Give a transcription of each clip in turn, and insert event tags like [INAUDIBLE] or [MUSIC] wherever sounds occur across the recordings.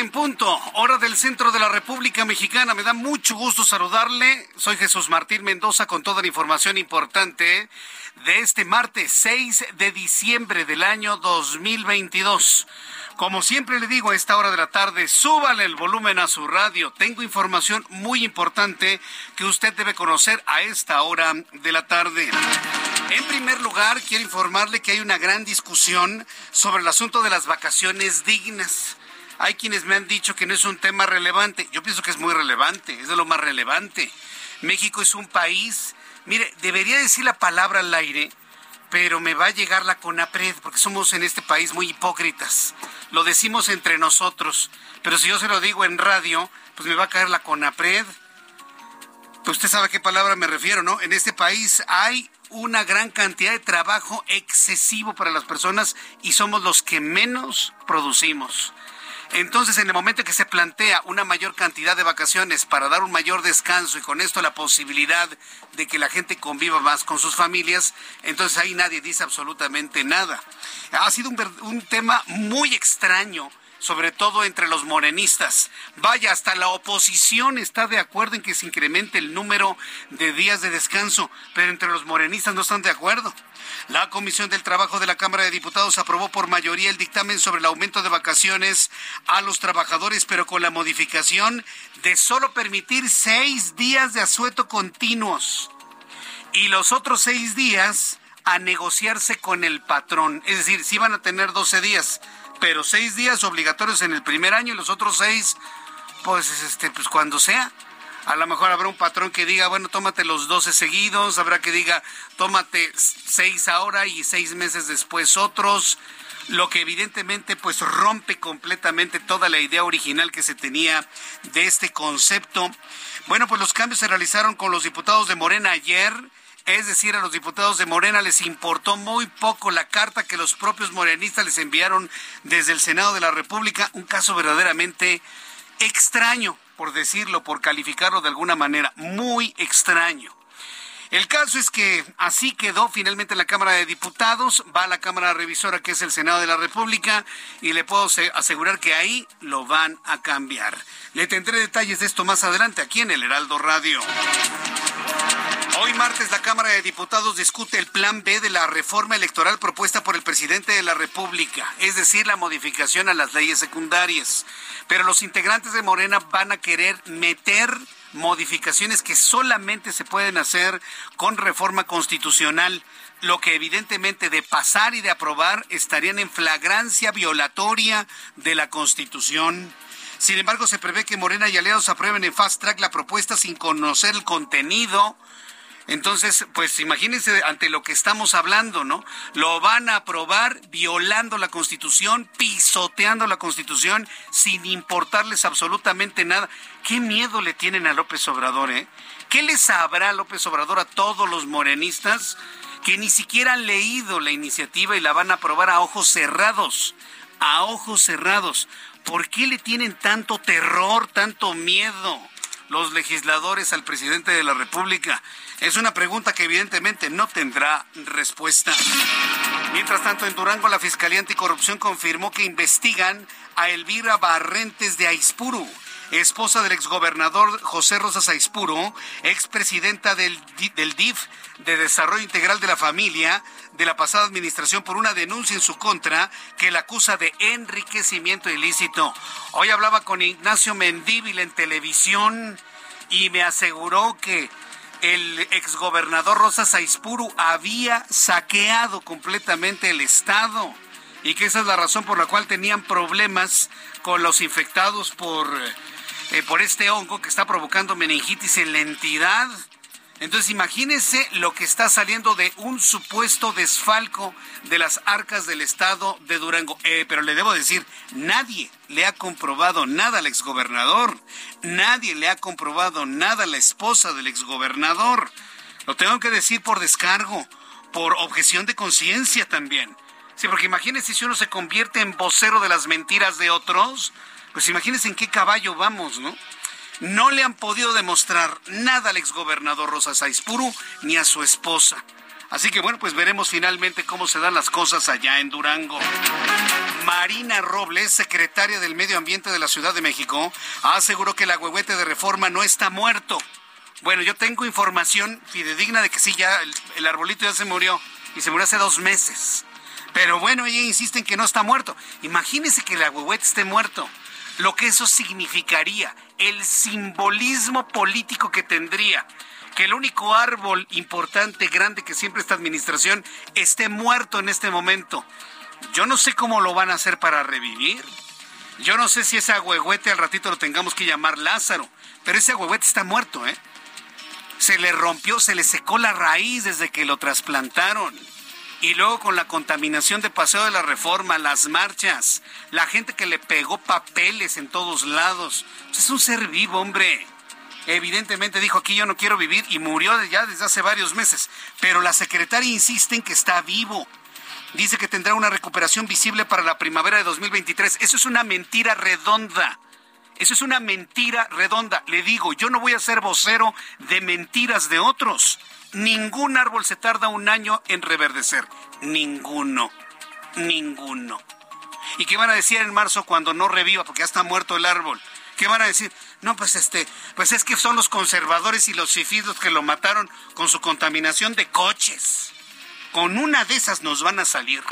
En punto, hora del centro de la República Mexicana. Me da mucho gusto saludarle. Soy Jesús Martín Mendoza con toda la información importante de este martes 6 de diciembre del año 2022. Como siempre le digo a esta hora de la tarde, súbale el volumen a su radio. Tengo información muy importante que usted debe conocer a esta hora de la tarde. En primer lugar, quiero informarle que hay una gran discusión sobre el asunto de las vacaciones dignas. Hay quienes me han dicho que no es un tema relevante. Yo pienso que es muy relevante, es de lo más relevante. México es un país, mire, debería decir la palabra al aire, pero me va a llegar la CONAPRED, porque somos en este país muy hipócritas. Lo decimos entre nosotros, pero si yo se lo digo en radio, pues me va a caer la CONAPRED. Pues usted sabe a qué palabra me refiero, ¿no? En este país hay una gran cantidad de trabajo excesivo para las personas y somos los que menos producimos. Entonces, en el momento que se plantea una mayor cantidad de vacaciones para dar un mayor descanso y con esto la posibilidad de que la gente conviva más con sus familias, entonces ahí nadie dice absolutamente nada. Ha sido un, un tema muy extraño sobre todo entre los morenistas. Vaya, hasta la oposición está de acuerdo en que se incremente el número de días de descanso, pero entre los morenistas no están de acuerdo. La Comisión del Trabajo de la Cámara de Diputados aprobó por mayoría el dictamen sobre el aumento de vacaciones a los trabajadores, pero con la modificación de solo permitir seis días de asueto continuos y los otros seis días a negociarse con el patrón. Es decir, sí van a tener 12 días, pero seis días obligatorios en el primer año y los otros seis, pues, este, pues cuando sea. A lo mejor habrá un patrón que diga, bueno, tómate los 12 seguidos, habrá que diga, tómate seis ahora y seis meses después otros, lo que evidentemente pues rompe completamente toda la idea original que se tenía de este concepto. Bueno, pues los cambios se realizaron con los diputados de Morena ayer. Es decir, a los diputados de Morena les importó muy poco la carta que los propios morenistas les enviaron desde el Senado de la República, un caso verdaderamente extraño, por decirlo, por calificarlo de alguna manera, muy extraño. El caso es que así quedó finalmente la Cámara de Diputados, va a la Cámara Revisora que es el Senado de la República y le puedo se- asegurar que ahí lo van a cambiar. Le tendré detalles de esto más adelante aquí en el Heraldo Radio. Hoy martes la Cámara de Diputados discute el plan B de la reforma electoral propuesta por el presidente de la República, es decir, la modificación a las leyes secundarias. Pero los integrantes de Morena van a querer meter modificaciones que solamente se pueden hacer con reforma constitucional, lo que evidentemente de pasar y de aprobar estarían en flagrancia violatoria de la Constitución. Sin embargo, se prevé que Morena y aliados aprueben en fast track la propuesta sin conocer el contenido. Entonces, pues imagínense ante lo que estamos hablando, ¿no? Lo van a aprobar violando la Constitución, pisoteando la Constitución, sin importarles absolutamente nada. ¿Qué miedo le tienen a López Obrador, eh? ¿Qué les sabrá López Obrador a todos los morenistas que ni siquiera han leído la iniciativa y la van a aprobar a ojos cerrados? A ojos cerrados. ¿Por qué le tienen tanto terror, tanto miedo? los legisladores al presidente de la República? Es una pregunta que evidentemente no tendrá respuesta. Mientras tanto, en Durango, la Fiscalía Anticorrupción confirmó que investigan a Elvira Barrentes de Aispuru esposa del exgobernador José Rosas Aispuro, expresidenta del, del DIF de Desarrollo Integral de la Familia de la pasada administración por una denuncia en su contra que la acusa de enriquecimiento ilícito. Hoy hablaba con Ignacio Mendíbil en televisión y me aseguró que el exgobernador Rosas Aispuru había saqueado completamente el Estado y que esa es la razón por la cual tenían problemas con los infectados por eh, por este hongo que está provocando meningitis en la entidad. Entonces imagínense lo que está saliendo de un supuesto desfalco de las arcas del estado de Durango. Eh, pero le debo decir, nadie le ha comprobado nada al exgobernador. Nadie le ha comprobado nada a la esposa del exgobernador. Lo tengo que decir por descargo, por objeción de conciencia también. Sí, porque imagínense si uno se convierte en vocero de las mentiras de otros, pues imagínense en qué caballo vamos, ¿no? No le han podido demostrar nada al exgobernador Rosa Saispuru ni a su esposa. Así que bueno, pues veremos finalmente cómo se dan las cosas allá en Durango. Marina Robles, secretaria del Medio Ambiente de la Ciudad de México, aseguró que el agüehuete de reforma no está muerto. Bueno, yo tengo información fidedigna de que sí, ya el, el arbolito ya se murió y se murió hace dos meses. Pero bueno, ella insiste en que no está muerto. Imagínese que el agüehuete esté muerto lo que eso significaría, el simbolismo político que tendría que el único árbol importante, grande que siempre esta administración esté muerto en este momento. Yo no sé cómo lo van a hacer para revivir. Yo no sé si ese agüehuete al ratito lo tengamos que llamar Lázaro, pero ese agüehuete está muerto, ¿eh? Se le rompió, se le secó la raíz desde que lo trasplantaron y luego con la contaminación de Paseo de la Reforma, las marchas, la gente que le pegó papeles en todos lados. Pues es un ser vivo, hombre. Evidentemente dijo aquí yo no quiero vivir y murió ya desde hace varios meses. Pero la secretaria insiste en que está vivo. Dice que tendrá una recuperación visible para la primavera de 2023. Eso es una mentira redonda. Eso es una mentira redonda. Le digo, yo no voy a ser vocero de mentiras de otros. Ningún árbol se tarda un año en reverdecer. Ninguno. Ninguno. ¿Y qué van a decir en marzo cuando no reviva porque ya está muerto el árbol? ¿Qué van a decir? No, pues este, pues es que son los conservadores y los fifís los que lo mataron con su contaminación de coches. Con una de esas nos van a salir.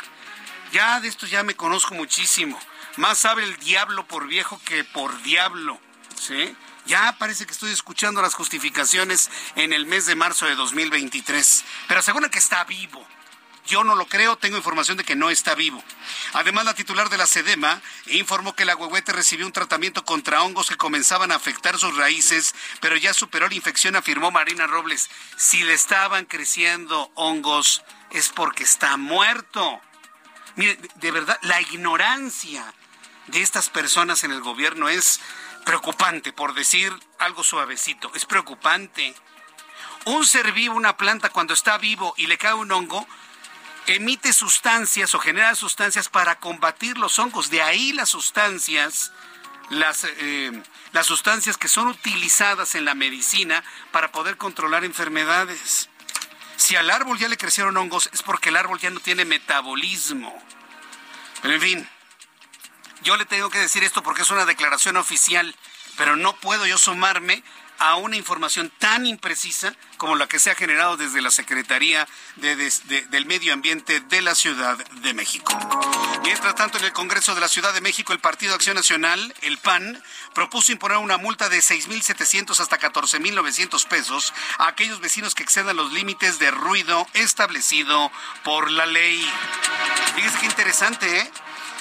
Ya de esto ya me conozco muchísimo. Más sabe el diablo por viejo que por diablo. ¿Sí? Ya parece que estoy escuchando las justificaciones en el mes de marzo de 2023. Pero aseguran que está vivo. Yo no lo creo, tengo información de que no está vivo. Además, la titular de la SEDEMA informó que el agüehuete recibió un tratamiento contra hongos que comenzaban a afectar sus raíces, pero ya superó la infección, afirmó Marina Robles. Si le estaban creciendo hongos, es porque está muerto. Mire, de verdad, la ignorancia de estas personas en el gobierno es preocupante, por decir algo suavecito, es preocupante. Un ser vivo, una planta, cuando está vivo y le cae un hongo, emite sustancias o genera sustancias para combatir los hongos. De ahí las sustancias, las, eh, las sustancias que son utilizadas en la medicina para poder controlar enfermedades. Si al árbol ya le crecieron hongos, es porque el árbol ya no tiene metabolismo. Pero en fin, yo le tengo que decir esto porque es una declaración oficial, pero no puedo yo sumarme a una información tan imprecisa como la que se ha generado desde la Secretaría del Medio Ambiente de la Ciudad de México. Mientras tanto, en el Congreso de la Ciudad de México, el Partido Acción Nacional, el PAN, propuso imponer una multa de 6.700 hasta 14.900 pesos a aquellos vecinos que excedan los límites de ruido establecido por la ley. Fíjese qué interesante, ¿eh?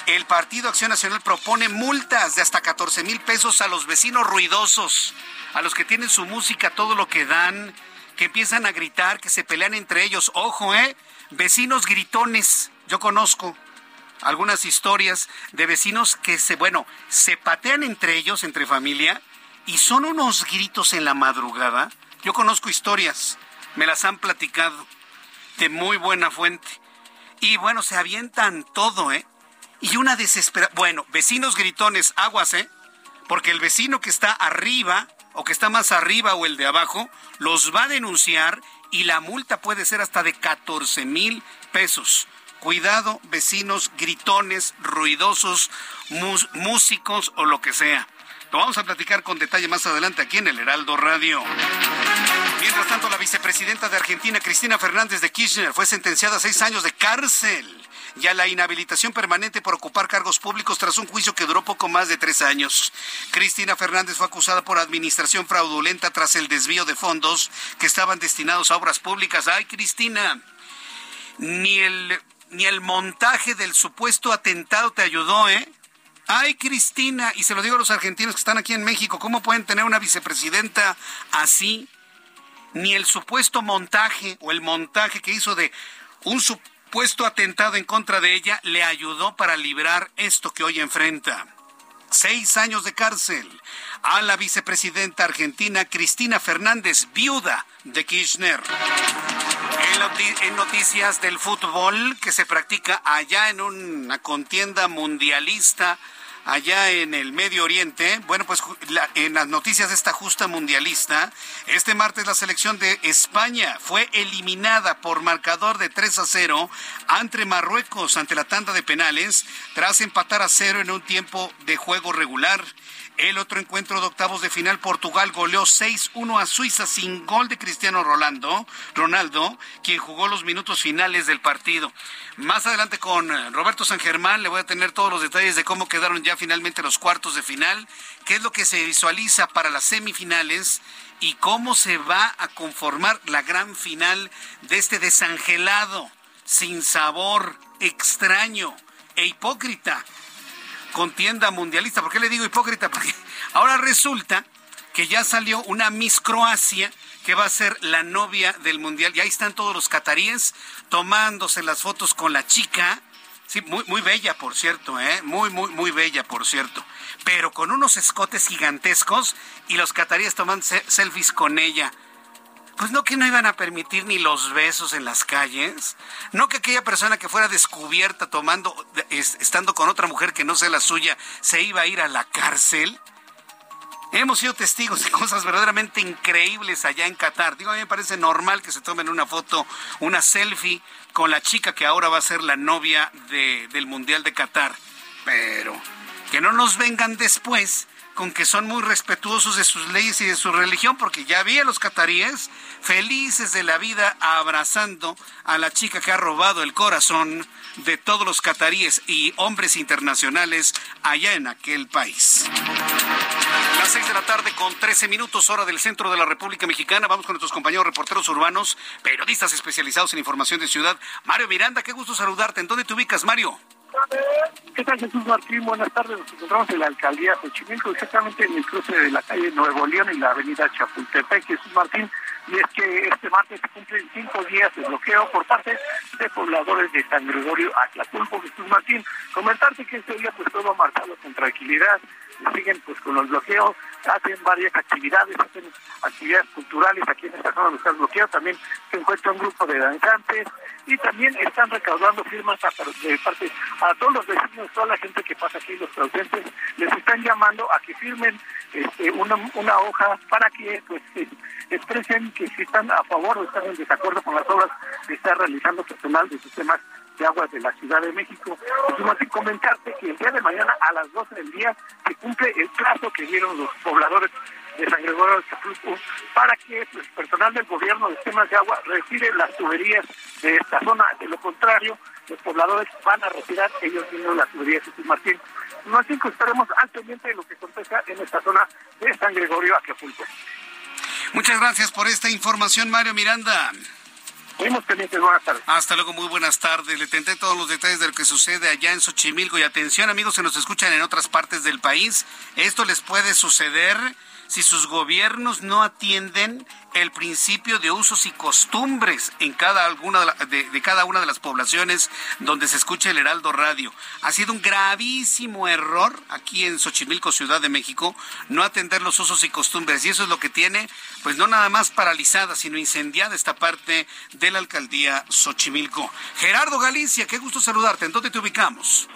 El Partido Acción Nacional propone multas de hasta 14 mil pesos a los vecinos ruidosos, a los que tienen su música todo lo que dan, que empiezan a gritar, que se pelean entre ellos. Ojo, ¿eh? Vecinos gritones. Yo conozco algunas historias de vecinos que se, bueno, se patean entre ellos, entre familia, y son unos gritos en la madrugada. Yo conozco historias, me las han platicado de muy buena fuente. Y bueno, se avientan todo, ¿eh? Y una desesperación. Bueno, vecinos gritones, aguas, ¿eh? Porque el vecino que está arriba, o que está más arriba o el de abajo, los va a denunciar y la multa puede ser hasta de 14 mil pesos. Cuidado, vecinos, gritones, ruidosos, músicos o lo que sea. Lo vamos a platicar con detalle más adelante aquí en el Heraldo Radio. Mientras tanto, la vicepresidenta de Argentina, Cristina Fernández de Kirchner, fue sentenciada a seis años de cárcel y a la inhabilitación permanente por ocupar cargos públicos tras un juicio que duró poco más de tres años. Cristina Fernández fue acusada por administración fraudulenta tras el desvío de fondos que estaban destinados a obras públicas. Ay, Cristina, ni el, ni el montaje del supuesto atentado te ayudó, ¿eh? Ay, Cristina, y se lo digo a los argentinos que están aquí en México, ¿cómo pueden tener una vicepresidenta así? Ni el supuesto montaje o el montaje que hizo de un supuesto atentado en contra de ella le ayudó para librar esto que hoy enfrenta. Seis años de cárcel a la vicepresidenta argentina Cristina Fernández, viuda de Kirchner. En noticias del fútbol que se practica allá en una contienda mundialista allá en el Medio Oriente. Bueno, pues en las noticias de esta justa mundialista, este martes la selección de España fue eliminada por marcador de 3 a 0 ante Marruecos ante la tanda de penales tras empatar a cero en un tiempo de juego regular. El otro encuentro de octavos de final, Portugal goleó 6-1 a Suiza sin gol de Cristiano Rolando, Ronaldo, quien jugó los minutos finales del partido. Más adelante con eh, Roberto San Germán le voy a tener todos los detalles de cómo quedaron ya finalmente los cuartos de final, qué es lo que se visualiza para las semifinales y cómo se va a conformar la gran final de este desangelado, sin sabor, extraño e hipócrita contienda mundialista. ¿Por qué le digo hipócrita? Porque ahora resulta que ya salió una Miss Croacia que va a ser la novia del mundial. Y ahí están todos los cataríes tomándose las fotos con la chica. Sí, muy, muy bella, por cierto, ¿eh? Muy, muy, muy bella, por cierto. Pero con unos escotes gigantescos y los cataríes tomando selfies con ella. Pues no que no iban a permitir ni los besos en las calles, no que aquella persona que fuera descubierta tomando, estando con otra mujer que no sea la suya, se iba a ir a la cárcel. Hemos sido testigos de cosas verdaderamente increíbles allá en Qatar. Digo, a mí me parece normal que se tomen una foto, una selfie con la chica que ahora va a ser la novia del Mundial de Qatar. Pero que no nos vengan después con que son muy respetuosos de sus leyes y de su religión, porque ya vi a los cataríes felices de la vida abrazando a la chica que ha robado el corazón de todos los cataríes y hombres internacionales allá en aquel país. Las seis de la tarde con 13 minutos hora del centro de la República Mexicana. Vamos con nuestros compañeros reporteros urbanos, periodistas especializados en información de ciudad. Mario Miranda, qué gusto saludarte. ¿En dónde te ubicas, Mario? ¿Qué tal Jesús Martín? Buenas tardes. Nos encontramos en la alcaldía Xochimilco, exactamente en el cruce de la calle Nuevo León y la avenida Chapultepec. Jesús Martín, y es que este martes se cumplen cinco días de bloqueo por parte de pobladores de San Gregorio Atlaculco. Jesús Martín, comentarte que este día pues todo marchado con tranquilidad, siguen pues con los bloqueos, hacen varias actividades, hacen actividades culturales aquí en esta zona donde está bloqueado, también se encuentra un grupo de danzantes y también están recaudando firmas a, de parte a todos los vecinos, toda la gente que pasa aquí, los presentes, les están llamando a que firmen este, una, una hoja para que pues expresen que si están a favor o están en desacuerdo con las obras que está realizando personal de sistemas de aguas de la Ciudad de México. Pues, sin comentarte que el día de mañana a las 12 del día se cumple el plazo que dieron los pobladores de San Gregorio de Chapulco para que pues, el personal del gobierno de sistemas de agua retire las tuberías de esta zona. De lo contrario, los pobladores van a retirar ellos mismos las tuberías de Jesús Martín. No así que estaremos al pendiente de lo que acontezca en esta zona de San Gregorio Acapulco. Muchas gracias por esta información, Mario Miranda. Buenas tardes. Hasta luego, muy buenas tardes. Le tenté todos los detalles de lo que sucede allá en Xochimilco. Y atención, amigos que nos escuchan en otras partes del país. Esto les puede suceder si sus gobiernos no atienden el principio de usos y costumbres en cada alguna de, cada una de las poblaciones donde se escucha el Heraldo Radio. Ha sido un gravísimo error aquí en Xochimilco, Ciudad de México, no atender los usos y costumbres. Y eso es lo que tiene, pues no nada más paralizada, sino incendiada esta parte de la alcaldía Xochimilco. Gerardo Galicia, qué gusto saludarte. ¿En dónde te ubicamos?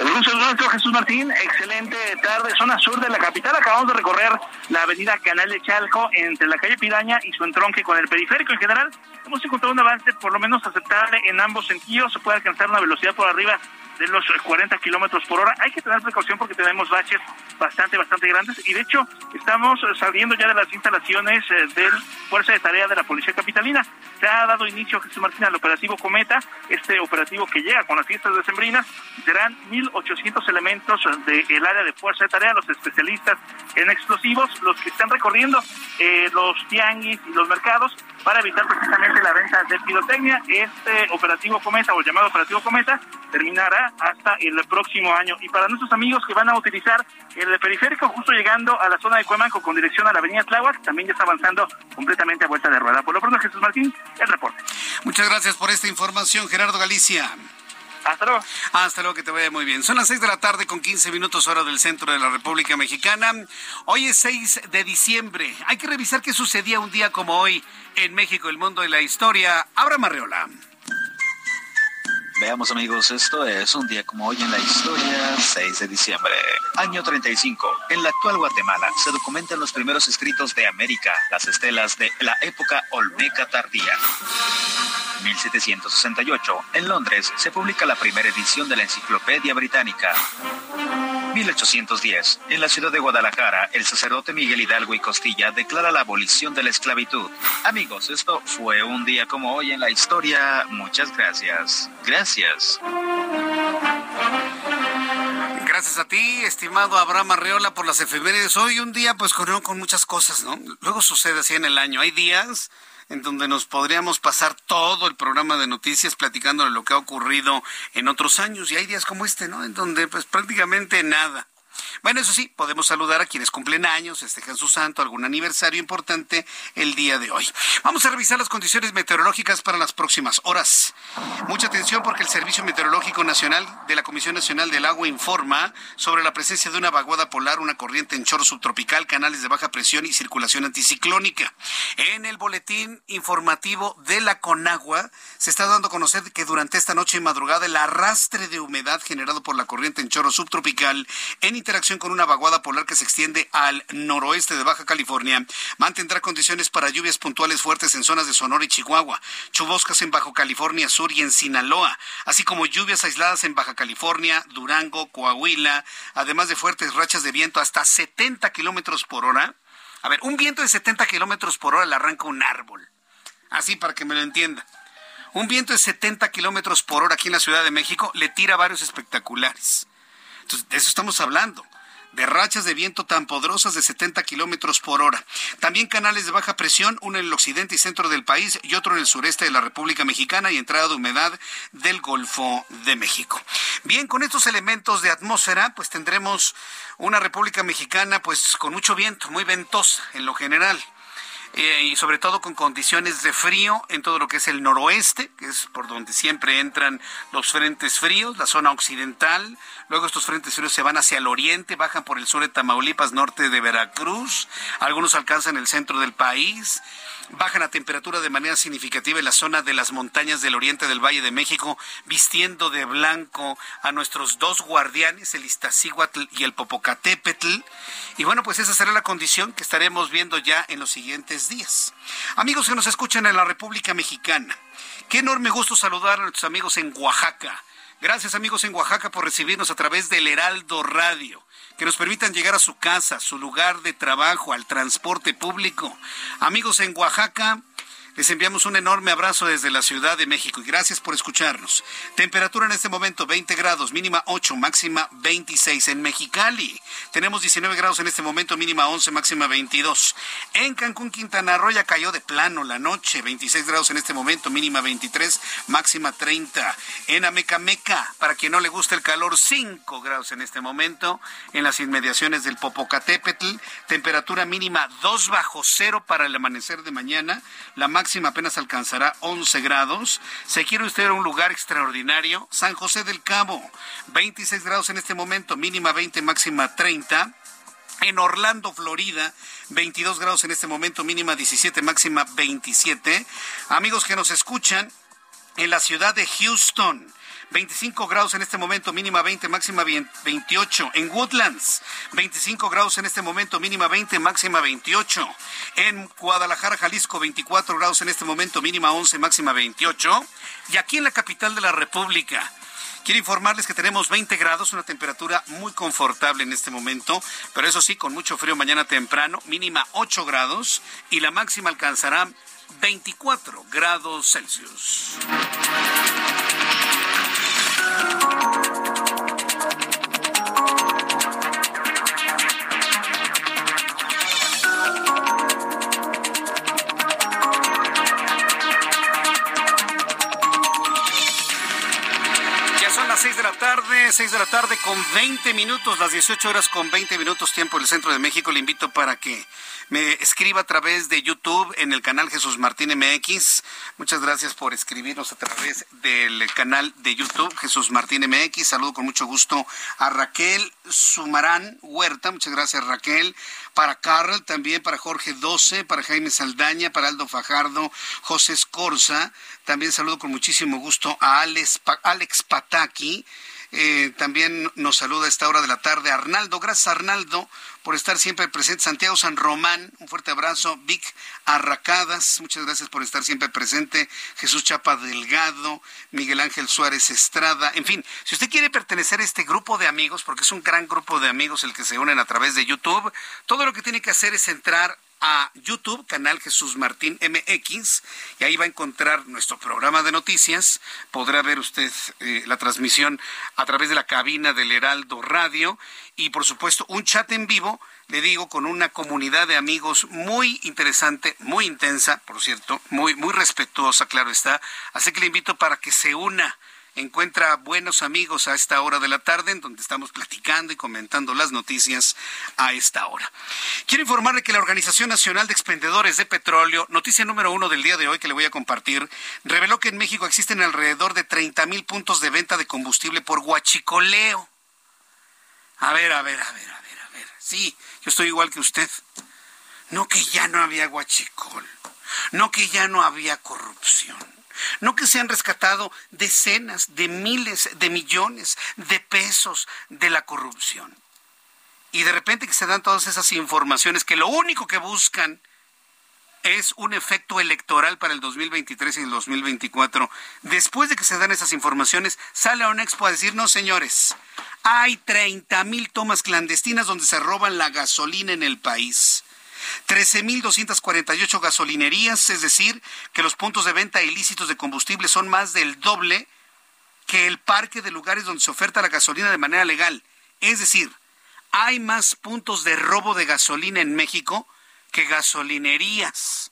Gusto nuestro, Jesús Martín. Excelente tarde, zona sur de la capital. Acabamos de recorrer la avenida Canal de Chalco entre la calle Piraña y su entronque con el periférico. En general, hemos encontrado un avance por lo menos aceptable en ambos sentidos. Se puede alcanzar una velocidad por arriba de los 40 kilómetros por hora. Hay que tener precaución porque tenemos baches bastante, bastante grandes y de hecho estamos saliendo ya de las instalaciones eh, del Fuerza de Tarea de la Policía Capitalina. Se ha dado inicio, Jesús Martín, al operativo Cometa, este operativo que llega con las fiestas decembrinas. Serán 1.800 elementos del área de Fuerza de Tarea, los especialistas en explosivos, los que están recorriendo eh, los tianguis y los mercados para evitar precisamente la venta de pirotecnia. Este operativo Cometa, o llamado operativo Cometa, terminará hasta el próximo año. Y para nuestros amigos que van a utilizar el periférico, justo llegando a la zona de Cuemanco con dirección a la avenida Tláhuac, también ya está avanzando completamente a vuelta de rueda. Por lo pronto, Jesús Martín, el reporte. Muchas gracias por esta información, Gerardo Galicia. Hasta luego. Hasta luego, que te vaya muy bien. Son las 6 de la tarde con 15 minutos hora del centro de la República Mexicana. Hoy es 6 de diciembre. Hay que revisar qué sucedía un día como hoy en México, el mundo de la historia. Abra Marreola. Veamos amigos, esto es un día como hoy en la historia, 6 de diciembre. Año 35. En la actual Guatemala se documentan los primeros escritos de América, las estelas de la época Olmeca tardía. 1768. En Londres se publica la primera edición de la Enciclopedia Británica. 1810. En la ciudad de Guadalajara, el sacerdote Miguel Hidalgo y Costilla declara la abolición de la esclavitud. Amigos, esto fue un día como hoy en la historia. Muchas gracias. Gracias. Gracias a ti, estimado Abraham Arreola, por las efemérides. Hoy un día, pues, corrió con muchas cosas, ¿no? Luego sucede así en el año. Hay días en donde nos podríamos pasar todo el programa de noticias platicando de lo que ha ocurrido en otros años y hay días como este, ¿no? En donde pues prácticamente nada. Bueno, eso sí, podemos saludar a quienes cumplen años, festejan su santo, algún aniversario importante el día de hoy. Vamos a revisar las condiciones meteorológicas para las próximas horas. Mucha atención porque el Servicio Meteorológico Nacional de la Comisión Nacional del Agua informa sobre la presencia de una vaguada polar, una corriente en chorro subtropical, canales de baja presión y circulación anticiclónica. En el boletín informativo de la Conagua se está dando a conocer que durante esta noche y madrugada el arrastre de humedad generado por la corriente en chorro subtropical en interacción con una vaguada polar que se extiende al noroeste de Baja California, mantendrá condiciones para lluvias puntuales fuertes en zonas de Sonora y Chihuahua, chuboscas en Baja California Sur y en Sinaloa, así como lluvias aisladas en Baja California, Durango, Coahuila, además de fuertes rachas de viento hasta 70 kilómetros por hora. A ver, un viento de 70 kilómetros por hora le arranca un árbol. Así para que me lo entienda. Un viento de 70 kilómetros por hora aquí en la Ciudad de México le tira varios espectaculares. Entonces, de eso estamos hablando de rachas de viento tan poderosas de 70 kilómetros por hora. También canales de baja presión, uno en el occidente y centro del país y otro en el sureste de la República Mexicana y entrada de humedad del Golfo de México. Bien, con estos elementos de atmósfera, pues tendremos una República Mexicana, pues con mucho viento, muy ventosa en lo general. Eh, y sobre todo con condiciones de frío en todo lo que es el noroeste, que es por donde siempre entran los frentes fríos, la zona occidental. Luego estos frentes fríos se van hacia el oriente, bajan por el sur de Tamaulipas, norte de Veracruz. Algunos alcanzan el centro del país. Bajan la temperatura de manera significativa en la zona de las montañas del oriente del Valle de México, vistiendo de blanco a nuestros dos guardianes, el Iztaccíhuatl y el Popocatépetl. Y bueno, pues esa será la condición que estaremos viendo ya en los siguientes días. Amigos que nos escuchan en la República Mexicana, qué enorme gusto saludar a nuestros amigos en Oaxaca. Gracias amigos en Oaxaca por recibirnos a través del Heraldo Radio que nos permitan llegar a su casa, su lugar de trabajo, al transporte público. Amigos en Oaxaca, les enviamos un enorme abrazo desde la Ciudad de México y gracias por escucharnos. Temperatura en este momento 20 grados, mínima 8, máxima 26 en Mexicali. Tenemos 19 grados en este momento, mínima 11, máxima 22. En Cancún, Quintana Roo ya cayó de plano la noche, 26 grados en este momento, mínima 23, máxima 30. En Amecameca, para quien no le gusta el calor, 5 grados en este momento. En las inmediaciones del Popocatépetl, temperatura mínima 2 bajo cero para el amanecer de mañana. La máxima apenas alcanzará 11 grados. Se quiere usted a un lugar extraordinario, San José del Cabo, 26 grados en este momento, mínima 20, máxima 30. En Orlando, Florida, 22 grados en este momento, mínima 17, máxima 27. Amigos que nos escuchan, en la ciudad de Houston, 25 grados en este momento, mínima 20, máxima 28. En Woodlands, 25 grados en este momento, mínima 20, máxima 28. En Guadalajara, Jalisco, 24 grados en este momento, mínima 11, máxima 28. Y aquí en la capital de la República, Quiero informarles que tenemos 20 grados, una temperatura muy confortable en este momento, pero eso sí, con mucho frío mañana temprano, mínima 8 grados y la máxima alcanzará 24 grados Celsius. Tarde, seis de la tarde con 20 minutos, las 18 horas con 20 minutos tiempo del centro de México. Le invito para que me escriba a través de YouTube en el canal Jesús Martín MX. Muchas gracias por escribirnos a través del canal de YouTube Jesús Martín MX. Saludo con mucho gusto a Raquel Sumarán Huerta. Muchas gracias Raquel. Para Carl, también para Jorge Doce, para Jaime Saldaña, para Aldo Fajardo, José Escorza. También saludo con muchísimo gusto a Alex, Alex Pataki. Eh, también nos saluda a esta hora de la tarde Arnaldo. Gracias Arnaldo por estar siempre presente. Santiago San Román, un fuerte abrazo. Vic Arracadas, muchas gracias por estar siempre presente. Jesús Chapa Delgado, Miguel Ángel Suárez Estrada. En fin, si usted quiere pertenecer a este grupo de amigos, porque es un gran grupo de amigos el que se unen a través de YouTube, todo lo que tiene que hacer es entrar a YouTube, canal Jesús Martín MX, y ahí va a encontrar nuestro programa de noticias. Podrá ver usted eh, la transmisión a través de la cabina del Heraldo Radio y, por supuesto, un chat en vivo, le digo, con una comunidad de amigos muy interesante, muy intensa, por cierto, muy, muy respetuosa, claro está. Así que le invito para que se una encuentra buenos amigos a esta hora de la tarde, en donde estamos platicando y comentando las noticias a esta hora. Quiero informarle que la Organización Nacional de Expendedores de Petróleo, noticia número uno del día de hoy que le voy a compartir, reveló que en México existen alrededor de 30 mil puntos de venta de combustible por guachicoleo. A ver, a ver, a ver, a ver, a ver. Sí, yo estoy igual que usted. No que ya no había guachicol, no que ya no había corrupción no que se han rescatado decenas de miles de millones de pesos de la corrupción. Y de repente que se dan todas esas informaciones que lo único que buscan es un efecto electoral para el 2023 y el 2024. Después de que se dan esas informaciones, sale a un expo a decir, no señores, hay 30 mil tomas clandestinas donde se roban la gasolina en el país. 13.248 gasolinerías, es decir, que los puntos de venta ilícitos de combustible son más del doble que el parque de lugares donde se oferta la gasolina de manera legal. Es decir, hay más puntos de robo de gasolina en México que gasolinerías.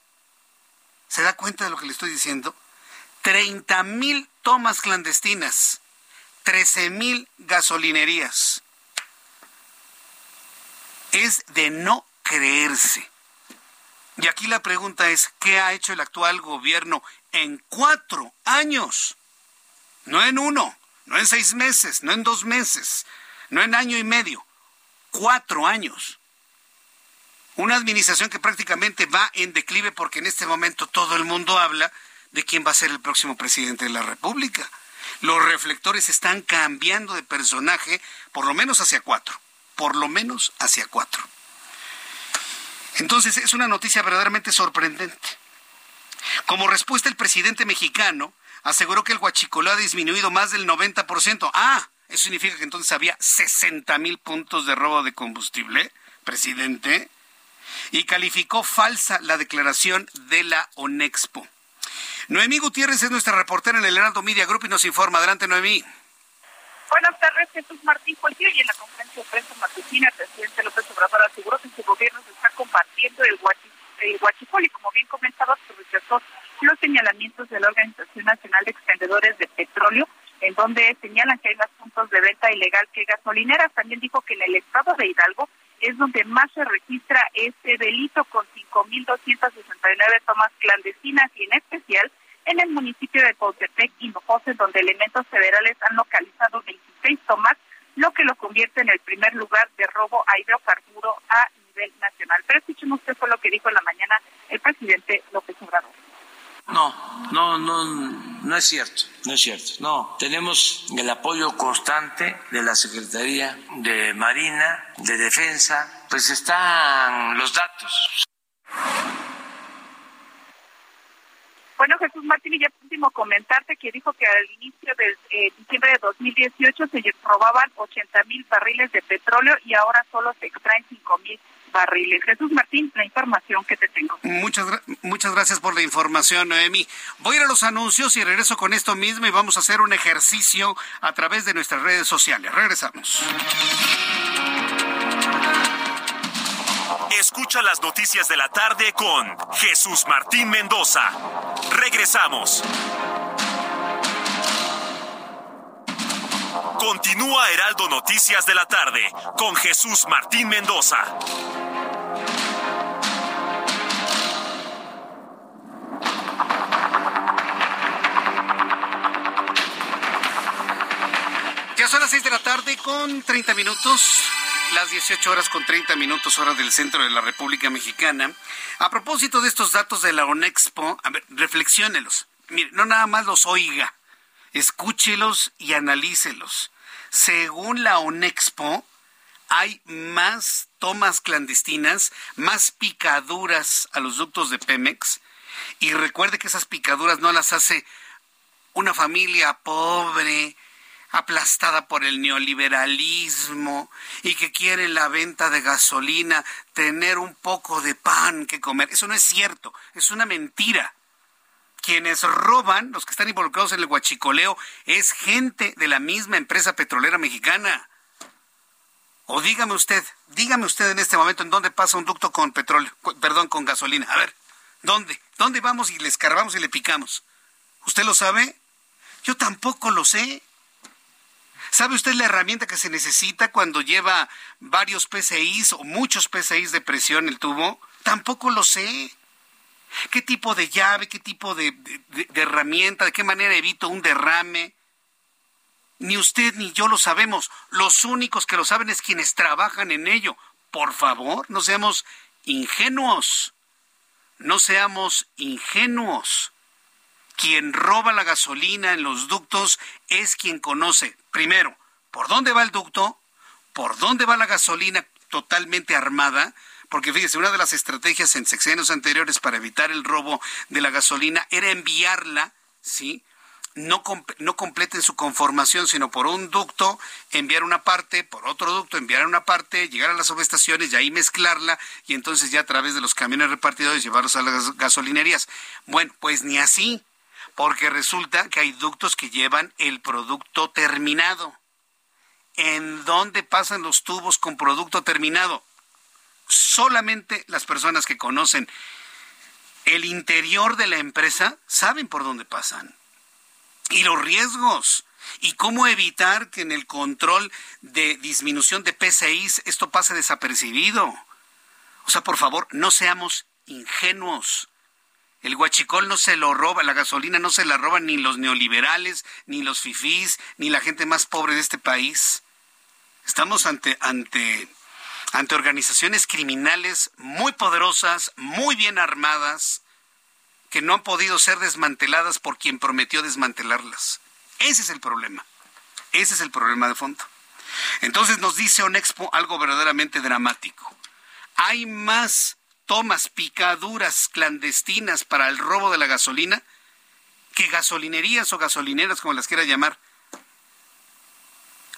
¿Se da cuenta de lo que le estoy diciendo? 30 mil tomas clandestinas, 13 mil gasolinerías. Es de no creerse. Y aquí la pregunta es, ¿qué ha hecho el actual gobierno en cuatro años? No en uno, no en seis meses, no en dos meses, no en año y medio, cuatro años. Una administración que prácticamente va en declive porque en este momento todo el mundo habla de quién va a ser el próximo presidente de la República. Los reflectores están cambiando de personaje por lo menos hacia cuatro, por lo menos hacia cuatro. Entonces es una noticia verdaderamente sorprendente. Como respuesta, el presidente mexicano aseguró que el huachicoleo ha disminuido más del 90%. Ah, eso significa que entonces había 60 mil puntos de robo de combustible, presidente, y calificó falsa la declaración de la ONEXPO. Noemí Gutiérrez es nuestra reportera en el Heraldo Media Group y nos informa. Adelante, Noemí. Buenas tardes, Jesús Martín. Pues y en la conferencia de prensa matutina, el presidente López Obrador aseguró que su gobierno se está compartiendo el, huachipol y como bien comentaba, se rechazó los señalamientos de la Organización Nacional de Expendedores de Petróleo, en donde señalan que hay más puntos de venta ilegal que gasolineras. También dijo que en el estado de Hidalgo es donde más se registra este delito con 5.269 tomas clandestinas y en especial en el municipio de Cautepec y Nojose, donde elementos federales han localizado 26 tomas, lo que lo convierte en el primer lugar de robo a hidrocarburo a nivel nacional. Pero escuchemos qué fue lo que dijo en la mañana el presidente López Obrador. No, no, no, no es cierto, no es cierto. No, tenemos el apoyo constante de la Secretaría de Marina, de Defensa, pues están los datos. Bueno, Jesús Martín, y ya último comentarte que dijo que al inicio de eh, diciembre de 2018 se robaban 80 mil barriles de petróleo y ahora solo se extraen 5 mil barriles. Jesús Martín, la información que te tengo. Muchas, muchas gracias por la información, Noemi. Voy a ir a los anuncios y regreso con esto mismo y vamos a hacer un ejercicio a través de nuestras redes sociales. Regresamos. Escucha las noticias de la tarde con Jesús Martín Mendoza. Regresamos. Continúa Heraldo Noticias de la tarde con Jesús Martín Mendoza. Ya son las seis de la tarde con 30 minutos las 18 horas con 30 minutos hora del centro de la República Mexicana. A propósito de estos datos de la ONEXPO, a ver, reflexiónelos. Mire, no nada más los oiga, escúchelos y analícelos. Según la ONEXPO, hay más tomas clandestinas, más picaduras a los ductos de Pemex. Y recuerde que esas picaduras no las hace una familia pobre, aplastada por el neoliberalismo y que quiere la venta de gasolina tener un poco de pan que comer. Eso no es cierto, es una mentira. Quienes roban, los que están involucrados en el huachicoleo, es gente de la misma empresa petrolera mexicana. O dígame usted, dígame usted en este momento en dónde pasa un ducto con petróleo, perdón, con gasolina. A ver, ¿dónde? ¿Dónde vamos y le escarbamos y le picamos? ¿Usted lo sabe? Yo tampoco lo sé. ¿Sabe usted la herramienta que se necesita cuando lleva varios PCIs o muchos PCIs de presión el tubo? Tampoco lo sé. ¿Qué tipo de llave, qué tipo de, herramienta, de qué manera evito un derrame? Ni usted ni yo lo sabemos. Los únicos que lo saben es quienes trabajan en ello. Por favor, no seamos ingenuos. No seamos ingenuos. Quien roba la gasolina en los ductos es quien conoce, primero, por dónde va el ducto, por dónde va la gasolina totalmente armada, porque fíjese, una de las estrategias en sexenios anteriores para evitar el robo de la gasolina era enviarla, ¿sí? No, no completen su conformación, sino por un ducto enviar una parte, por otro ducto enviar una parte, llegar a las subestaciones y ahí mezclarla y entonces ya a través de los camiones repartidores llevarlos a las gasolinerías. Bueno, pues ni así porque resulta que hay ductos que llevan el producto terminado. ¿En dónde pasan los tubos con producto terminado? Solamente las personas que conocen el interior de la empresa saben por dónde pasan. Y los riesgos. Y cómo evitar que en el control de disminución de PCIs esto pase desapercibido. O sea, por favor, no seamos ingenuos. El guachicol no se lo roba, la gasolina no se la roban ni los neoliberales, ni los fifís, ni la gente más pobre de este país. Estamos ante, ante, ante organizaciones criminales muy poderosas, muy bien armadas, que no han podido ser desmanteladas por quien prometió desmantelarlas. Ese es el problema. Ese es el problema de fondo. Entonces nos dice Onexpo algo verdaderamente dramático. Hay más tomas, picaduras clandestinas para el robo de la gasolina que gasolinerías o gasolineras, como las quiera llamar.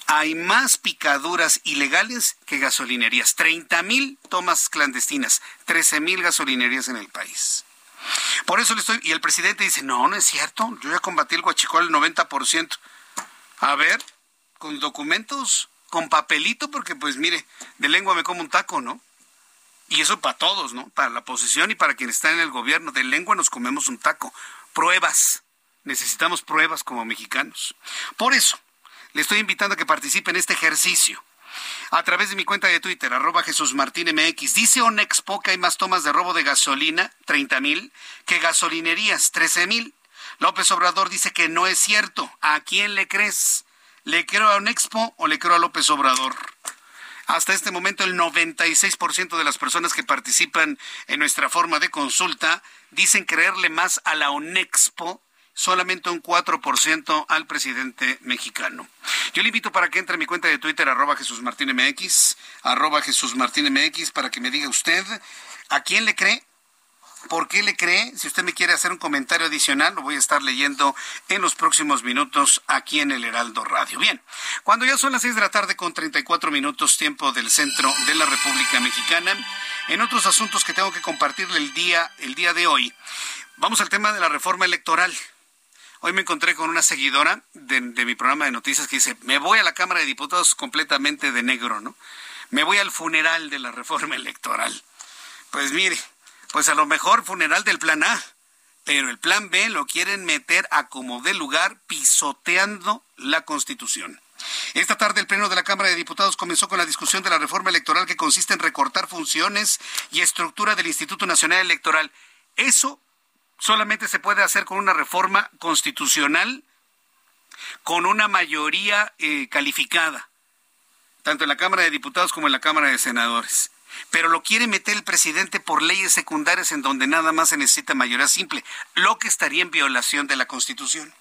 Hay más picaduras ilegales que gasolinerías. 30 mil tomas clandestinas, 13 mil gasolinerías en el país. Por eso le estoy. Y el presidente dice: No, no es cierto. Yo ya combatí el guachicol al 90%. A ver, con documentos, con papelito, porque pues mire, de lengua me como un taco, ¿no? Y eso para todos, ¿no? Para la oposición y para quienes están en el gobierno. De lengua nos comemos un taco. Pruebas. Necesitamos pruebas como mexicanos. Por eso, le estoy invitando a que participe en este ejercicio. A través de mi cuenta de Twitter, arroba Jesús Martín MX, dice Onexpo que hay más tomas de robo de gasolina, 30 mil, que gasolinerías, 13 mil. López Obrador dice que no es cierto. ¿A quién le crees? ¿Le creo a Onexpo o le creo a López Obrador? Hasta este momento el 96% de las personas que participan en nuestra forma de consulta dicen creerle más a la ONEXPO solamente un 4% al presidente mexicano. Yo le invito para que entre a mi cuenta de Twitter, arroba Jesús Martín MX, arroba Jesús Martín MX, para que me diga usted a quién le cree ¿Por qué le cree? Si usted me quiere hacer un comentario adicional, lo voy a estar leyendo en los próximos minutos aquí en el Heraldo Radio. Bien, cuando ya son las seis de la tarde con 34 minutos tiempo del centro de la República Mexicana, en otros asuntos que tengo que compartirle el día, el día de hoy, vamos al tema de la reforma electoral. Hoy me encontré con una seguidora de mi programa de noticias que dice, me voy a la Cámara de Diputados completamente de negro, ¿no? Me voy al funeral de la reforma electoral. Pues mire, pues a lo mejor funeral del plan A, pero el plan B lo quieren meter a como de lugar pisoteando la Constitución. Esta tarde el Pleno de la Cámara de Diputados comenzó con la discusión de la reforma electoral que consiste en recortar funciones y estructura del Instituto Nacional Electoral. Eso solamente se puede hacer con una reforma constitucional, con una mayoría eh, calificada, tanto en la Cámara de Diputados como en la Cámara de Senadores pero lo quiere meter el presidente por leyes secundarias en donde nada más se necesita mayoría simple, lo que estaría en violación de la Constitución.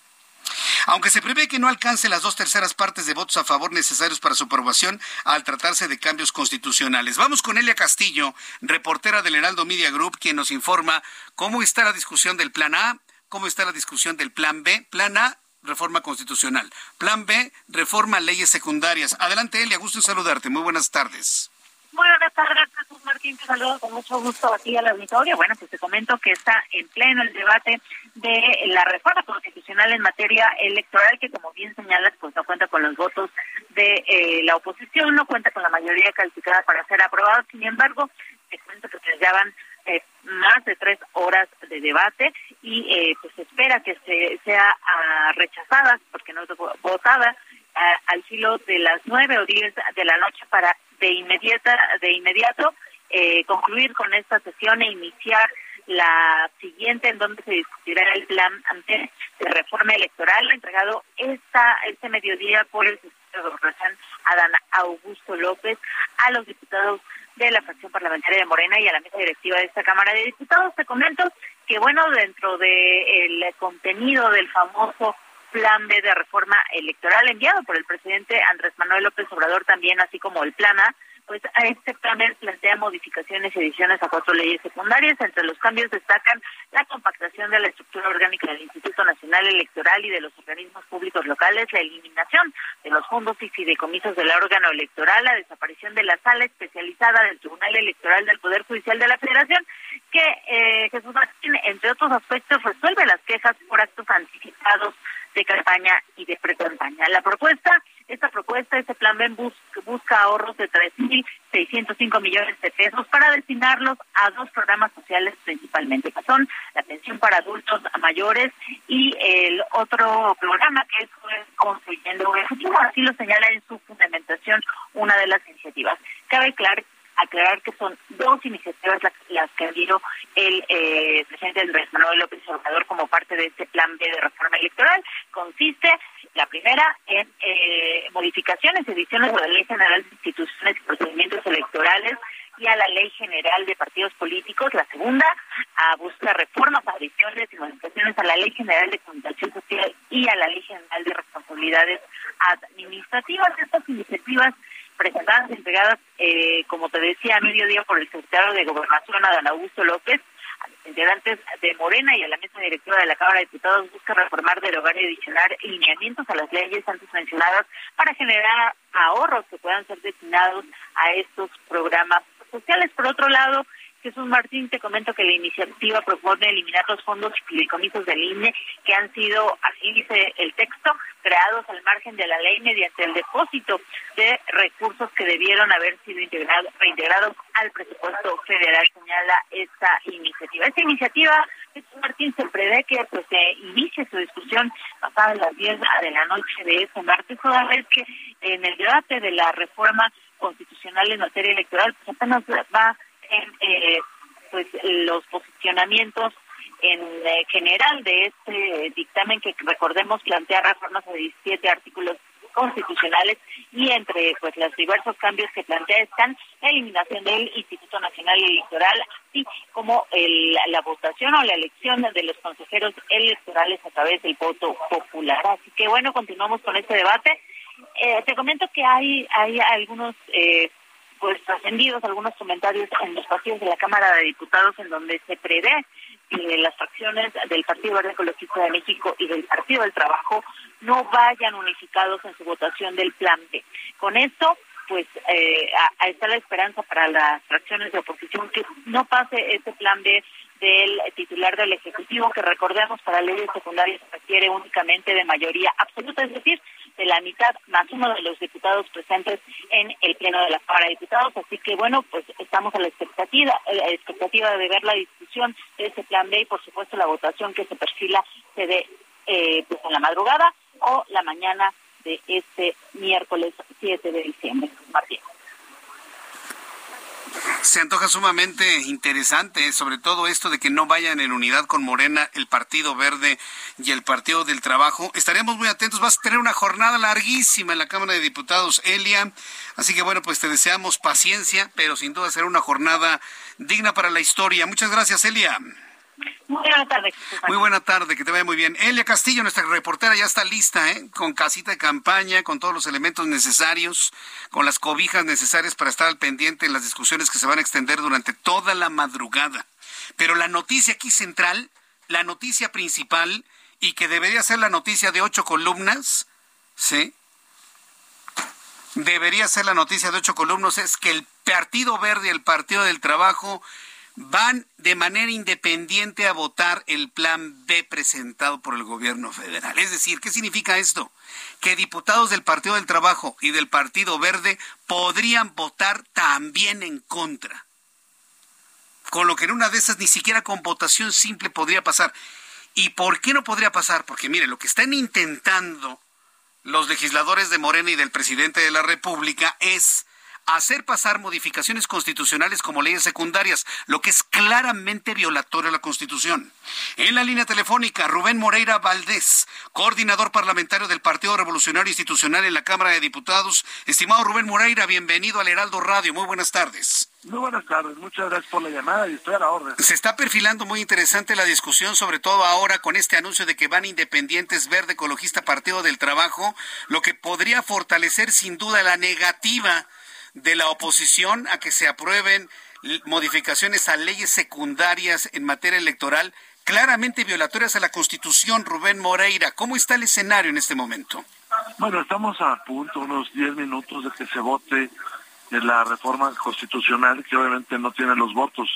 Aunque se prevé que no alcance las dos terceras partes de votos a favor necesarios para su aprobación al tratarse de cambios constitucionales. Vamos con Elia Castillo, reportera del Heraldo Media Group, quien nos informa cómo está la discusión del Plan A, cómo está la discusión del Plan B. Plan A, reforma constitucional. Plan B, reforma leyes secundarias. Adelante, Elia, gusto en saludarte. Muy buenas tardes. Muy buenas tardes, Jesús Martín. Te saludo con mucho gusto aquí al auditorio. Bueno, pues te comento que está en pleno el debate de la reforma constitucional en materia electoral, que como bien señalas, pues no cuenta con los votos de eh, la oposición, no cuenta con la mayoría calificada para ser aprobado. Sin embargo, te cuento que se llevan eh, más de tres horas de debate y eh, pues se espera que se sea ah, rechazada, porque no es votada, ah, al filo de las nueve o diez de la noche para de inmediata de inmediato eh, concluir con esta sesión e iniciar la siguiente en donde se discutirá el plan ante de reforma electoral entregado esta este mediodía por el secretario de Adán Augusto López a los diputados de la fracción parlamentaria de Morena y a la mesa directiva de esta Cámara de Diputados. Te comento que, bueno, dentro del el contenido del famoso plan B de reforma electoral enviado por el presidente Andrés Manuel López Obrador también, así como el plan A, pues a este plan plantea modificaciones y ediciones a cuatro leyes secundarias. Entre los cambios destacan la compactación de la estructura orgánica del Instituto Nacional Electoral y de los organismos públicos locales, la eliminación de los fondos y fideicomisos del órgano electoral, la desaparición de la sala especializada del Tribunal Electoral del Poder Judicial de la Federación, que eh, Jesús Martín, entre otros aspectos, resuelve las quejas por actos anticipados de campaña y de pre-campaña. La propuesta, esta propuesta, este plan B busca, ahorros de 3.605 millones de pesos para destinarlos a dos programas sociales principalmente, que son la pensión para adultos mayores y el otro programa que es Construyendo el Futuro, así lo señala en su fundamentación una de las iniciativas. Cabe claro aclarar que son dos iniciativas las, que adhirió el eh, presidente Andrés Manuel López Obrador como parte de este plan B de reforma electoral. Consiste, la primera, en eh, modificaciones, ediciones de la Ley General de Instituciones y Procedimientos Electorales y a la Ley General de Partidos Políticos. La segunda, a buscar reformas, adiciones y modificaciones a la Ley General de Comunicación Social y a la Ley General de Responsabilidades Administrativas. Estas iniciativas presentadas y entregadas, eh, como te decía, a mediodía por el secretario de Gobernación, Adán Augusto López, a los integrantes de Morena y a la mesa directiva de la Cámara de Diputados busca reformar, derogar y adicionar lineamientos a las leyes antes mencionadas para generar ahorros que puedan ser destinados a estos programas sociales. Por otro lado, Jesús Martín, te comento que la iniciativa propone eliminar los fondos y fideicomisos del INE que han sido, así dice el texto, creados al margen de la ley mediante el depósito de recursos que debieron haber sido reintegrados al presupuesto federal, señala esta iniciativa. Esta iniciativa, Jesús Martín, se prevé que pues, se inicie su discusión pasadas las 10 de la noche de este martes, toda vez que en el debate de la reforma constitucional en materia electoral, pues apenas va en eh, pues los posicionamientos en eh, general de este dictamen que recordemos plantea reformas a 17 artículos constitucionales y entre pues los diversos cambios que plantea están la eliminación del Instituto Nacional Electoral, así como la votación o la elección de los consejeros electorales a través del voto popular. Así que bueno, continuamos con este debate. Eh, te comento que hay, hay algunos eh, pues trascendidos, algunos comentarios en los partidos de la Cámara de Diputados en donde se prevé que las fracciones del Partido Verde Ecologista de México y del Partido del Trabajo no vayan unificados en su votación del plan B. Con esto, pues eh, está la esperanza para las fracciones de oposición que no pase este plan B del titular del Ejecutivo, que recordemos para leyes secundarias se requiere únicamente de mayoría absoluta, es decir, de la mitad más uno de los diputados presentes en el Pleno de la Cámara de Diputados. Así que bueno, pues estamos a la expectativa, la expectativa de ver la discusión de ese plan B y por supuesto la votación que se perfila se dé eh, pues en la madrugada o la mañana de este miércoles 7 de diciembre. Martín. Se antoja sumamente interesante, sobre todo esto de que no vayan en unidad con Morena, el Partido Verde y el Partido del Trabajo. Estaremos muy atentos. Vas a tener una jornada larguísima en la Cámara de Diputados, Elia. Así que bueno, pues te deseamos paciencia, pero sin duda será una jornada digna para la historia. Muchas gracias, Elia. Muy buena tarde. Muy buena tarde, que te vaya muy bien. Elia Castillo, nuestra reportera, ya está lista, ¿eh? con casita de campaña, con todos los elementos necesarios, con las cobijas necesarias para estar al pendiente en las discusiones que se van a extender durante toda la madrugada. Pero la noticia aquí central, la noticia principal, y que debería ser la noticia de ocho columnas, ¿sí? Debería ser la noticia de ocho columnas, es que el Partido Verde el Partido del Trabajo van de manera independiente a votar el plan B presentado por el gobierno federal. Es decir, ¿qué significa esto? Que diputados del Partido del Trabajo y del Partido Verde podrían votar también en contra. Con lo que en una de esas ni siquiera con votación simple podría pasar. ¿Y por qué no podría pasar? Porque mire, lo que están intentando los legisladores de Morena y del presidente de la República es hacer pasar modificaciones constitucionales como leyes secundarias, lo que es claramente violatorio a la Constitución. En la línea telefónica, Rubén Moreira Valdés, coordinador parlamentario del Partido Revolucionario Institucional en la Cámara de Diputados. Estimado Rubén Moreira, bienvenido al Heraldo Radio. Muy buenas tardes. Muy buenas tardes, muchas gracias por la llamada y estoy a la orden. Se está perfilando muy interesante la discusión, sobre todo ahora con este anuncio de que van independientes Verde Ecologista Partido del Trabajo, lo que podría fortalecer sin duda la negativa de la oposición a que se aprueben modificaciones a leyes secundarias en materia electoral claramente violatorias a la Constitución, Rubén Moreira. ¿Cómo está el escenario en este momento? Bueno, estamos a punto, unos 10 minutos de que se vote la reforma constitucional, que obviamente no tiene los votos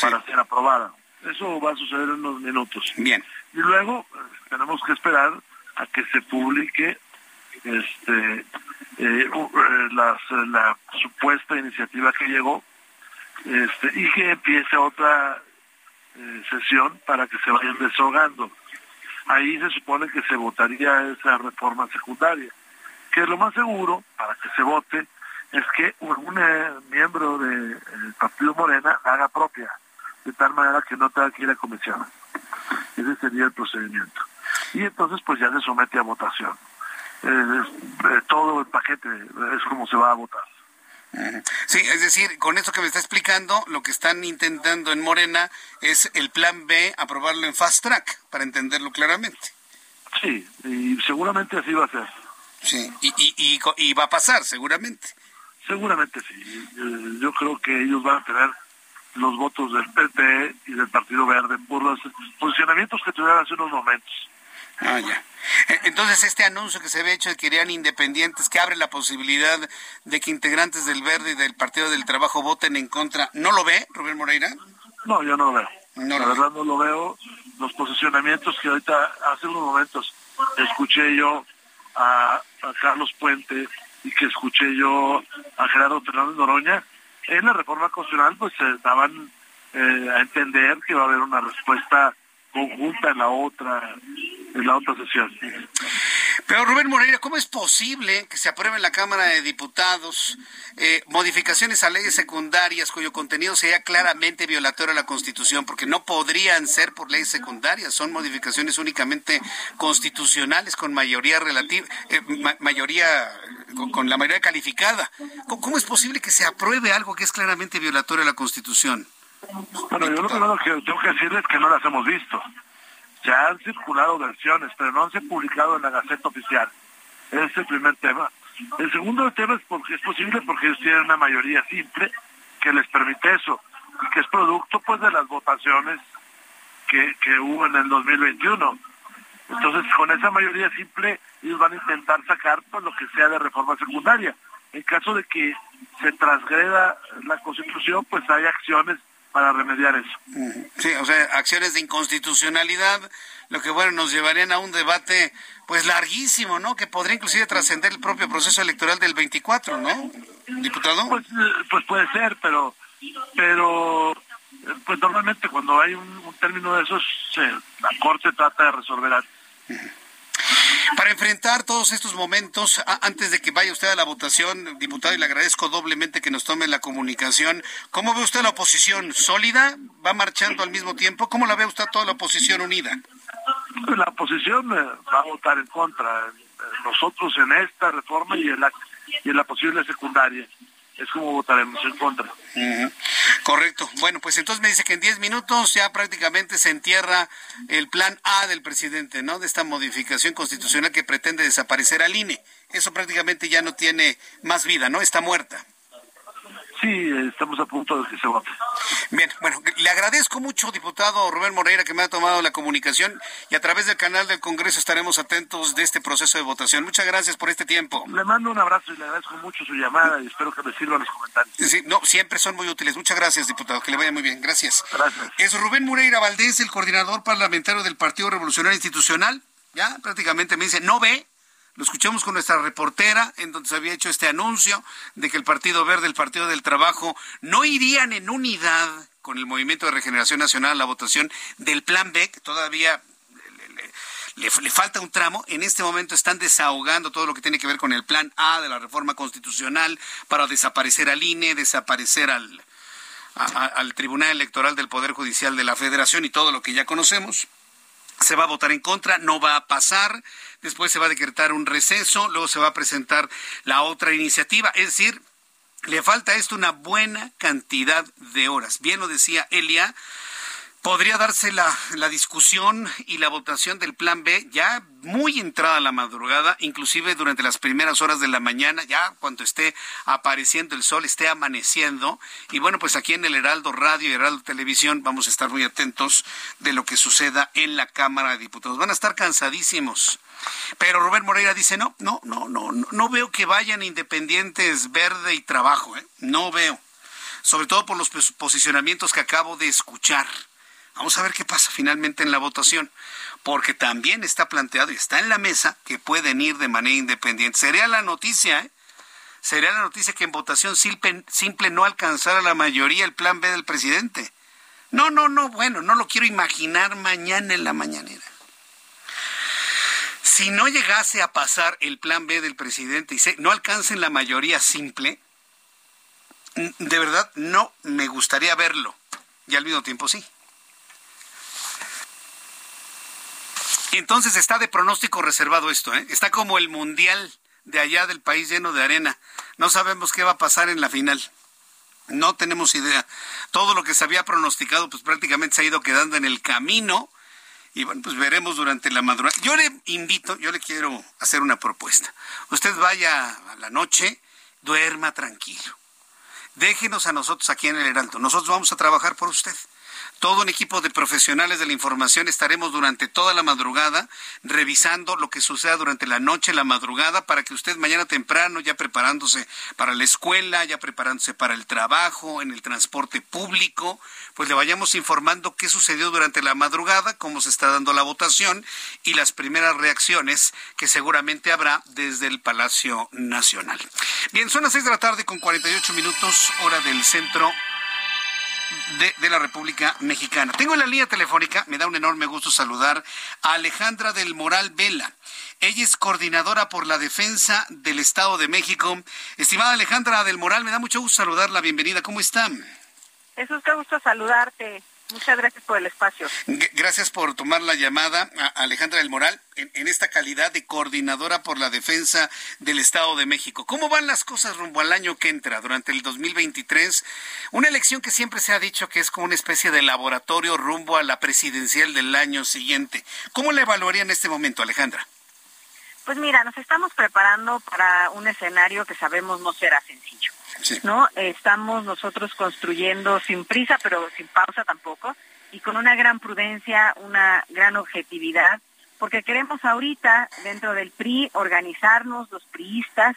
para ser aprobada. Eso va a suceder en unos minutos. Bien. Y luego eh, tenemos que esperar a que se publique este eh, eh, la supuesta iniciativa que llegó este, y que empiece otra eh, sesión para que se vayan desahogando. Ahí se supone que se votaría esa reforma secundaria, que lo más seguro para que se vote es que un, miembro del Partido Morena haga propia, de tal manera que no tenga que ir a comisión. Ese sería el procedimiento. Y entonces pues ya se somete a votación. Eh, todo el paquete es como se va a votar. Sí, es decir, con esto que me está explicando, lo que están intentando en Morena es el plan B, aprobarlo en fast track, para entenderlo claramente. Sí, y seguramente así va a ser. Sí, y, y, y, va a pasar, seguramente. Seguramente sí. Eh, yo creo que ellos van a tener los votos del PP y del Partido Verde por los posicionamientos que tuvieron hace unos momentos. Ah, ya. E, entonces, este anuncio que se había hecho de que querían independientes, que abre la posibilidad de que integrantes del Verde y del Partido del Trabajo voten en contra, ¿no lo ve, Rubén Moreira? No, yo no lo veo. la verdad no lo veo. Los posicionamientos que ahorita, hace unos momentos, escuché yo a, Carlos Puente y que escuché yo a Gerardo Fernández Noroña, en la reforma constitucional pues se daban eh, a entender que va a haber una respuesta conjunta en la otra en la otra sesión. Pero Rubén Moreira, ¿cómo es posible que se apruebe en la Cámara de Diputados eh, modificaciones a leyes secundarias cuyo contenido sea claramente violatorio a la Constitución? Porque no podrían ser por leyes secundarias, son modificaciones únicamente constitucionales con mayoría relativa, eh, mayoría con, la mayoría calificada. ¿Cómo, es posible que se apruebe algo que es claramente violatorio a la Constitución? Bueno, yo lo primero que tengo que decirles es que no las hemos visto. Ya han circulado versiones, pero no han publicado en la Gaceta Oficial. Ese es el primer tema. El segundo tema es porque es posible porque ellos tienen una mayoría simple que les permite eso y que es producto pues de las votaciones que, que hubo en el 2021. Entonces, con esa mayoría simple, ellos van a intentar sacar pues, lo que sea de reforma secundaria. En caso de que se transgreda la Constitución, pues hay acciones para remediar eso. Sí, o sea, acciones de inconstitucionalidad, lo que bueno, nos llevarían a un debate pues larguísimo, ¿no? Que podría inclusive trascender el propio proceso electoral del 24, ¿no? Diputado. Pues, eh, pues puede ser, pero pero pues normalmente cuando hay un, término de esos, la Corte trata de resolver algo. Para enfrentar todos estos momentos, antes de que vaya usted a la votación, diputado, y le agradezco doblemente que nos tome la comunicación, ¿cómo ve usted la oposición? ¿Sólida? ¿Va marchando al mismo tiempo? ¿Cómo la ve usted toda la oposición unida? La oposición eh, va a votar en contra. Nosotros en esta reforma y en la, y en la posible secundaria es como votaremos en contra. Correcto. Bueno, pues entonces me dice que en 10 minutos ya prácticamente se entierra el plan A del presidente, ¿no? De esta modificación constitucional que pretende desaparecer al INE. Eso prácticamente ya no tiene más vida, ¿no? Está muerta. Sí, estamos a punto de que se vote. Bien, bueno, le agradezco mucho, diputado Rubén Moreira, que me ha tomado la comunicación y a través del canal del Congreso estaremos atentos de este proceso de votación. Muchas gracias por este tiempo. Le mando un abrazo y le agradezco mucho su llamada y espero que me sirvan los comentarios. Sí, no, siempre son muy útiles. Muchas gracias, diputado. Que le vaya muy bien. Gracias. Gracias. Es Rubén Moreira Valdés, el coordinador parlamentario del Partido Revolucionario Institucional. Ya prácticamente me dice, no ve lo escuchamos con nuestra reportera, en donde se había hecho este anuncio de que el Partido Verde, el Partido del Trabajo, no irían en unidad con el Movimiento de Regeneración Nacional a la votación del Plan B, que todavía le, falta un tramo. En este momento están desahogando todo lo que tiene que ver con el Plan A de la reforma constitucional para desaparecer al INE, desaparecer al, al Tribunal Electoral del Poder Judicial de la Federación y todo lo que ya conocemos se va a votar en contra, no va a pasar, después se va a decretar un receso, luego se va a presentar la otra iniciativa, es decir, le falta esto una buena cantidad de horas. Bien lo decía Elia, podría darse la, discusión y la votación del plan B ya muy entrada la madrugada, inclusive durante las primeras horas de la mañana, ya cuando esté apareciendo el sol, esté amaneciendo. Y bueno, pues aquí en el Heraldo Radio y Heraldo Televisión vamos a estar muy atentos de lo que suceda en la Cámara de Diputados. Van a estar cansadísimos. Pero Rubén Moreira dice, no, no, no, no, no veo que vayan independientes verde y trabajo, ¿eh? no veo. Sobre todo por los posicionamientos que acabo de escuchar. Vamos a ver qué pasa finalmente en la votación, porque también está planteado y está en la mesa que pueden ir de manera independiente. Sería la noticia, ¿eh? Sería la noticia que en votación simple, no alcanzara la mayoría el plan B del presidente. No, no, no, bueno, no lo quiero imaginar mañana en la mañanera. Si no llegase a pasar el plan B del presidente y se, no alcancen la mayoría simple, de verdad no me gustaría verlo. Y al mismo tiempo sí. Entonces está de pronóstico reservado esto, ¿eh? Está como el mundial de allá del país lleno de arena. No sabemos qué va a pasar en la final. No tenemos idea. Todo lo que se había pronosticado, pues prácticamente se ha ido quedando en el camino. Y bueno, pues veremos durante la madrugada. Yo le invito, yo le quiero hacer una propuesta. Usted vaya a la noche, duerma tranquilo. Déjenos a nosotros aquí en el Heraldo. Nosotros vamos a trabajar por usted todo un equipo de profesionales de la información estaremos durante toda la madrugada revisando lo que suceda durante la noche, la madrugada, para que usted mañana temprano, ya preparándose para la escuela, ya preparándose para el trabajo, en el transporte público, pues le vayamos informando qué sucedió durante la madrugada, cómo se está dando la votación y las primeras reacciones que seguramente habrá desde el Palacio Nacional. Bien, son las seis de la tarde con 48 minutos, hora del centro de, la República Mexicana. Tengo en la línea telefónica, me da un enorme gusto saludar a Alejandra del Moral Vela. Ella es coordinadora por la defensa del Estado de México. Estimada Alejandra del Moral, me da mucho gusto saludarla. Bienvenida. ¿Cómo está? Jesús, qué gusto saludarte. Muchas gracias por el espacio. Gracias por tomar la llamada, a Alejandra del Moral, en, esta calidad de coordinadora por la defensa del Estado de México. ¿Cómo van las cosas rumbo al año que entra, durante el 2023? Una elección que siempre se ha dicho que es como una especie de laboratorio rumbo a la presidencial del año siguiente. ¿Cómo la evaluaría en este momento, Alejandra? Pues mira, nos estamos preparando para un escenario que sabemos no será sencillo. ¿No? Estamos nosotros construyendo sin prisa, pero sin pausa tampoco, y con una gran prudencia, una gran objetividad, porque queremos ahorita, dentro del PRI, organizarnos los priistas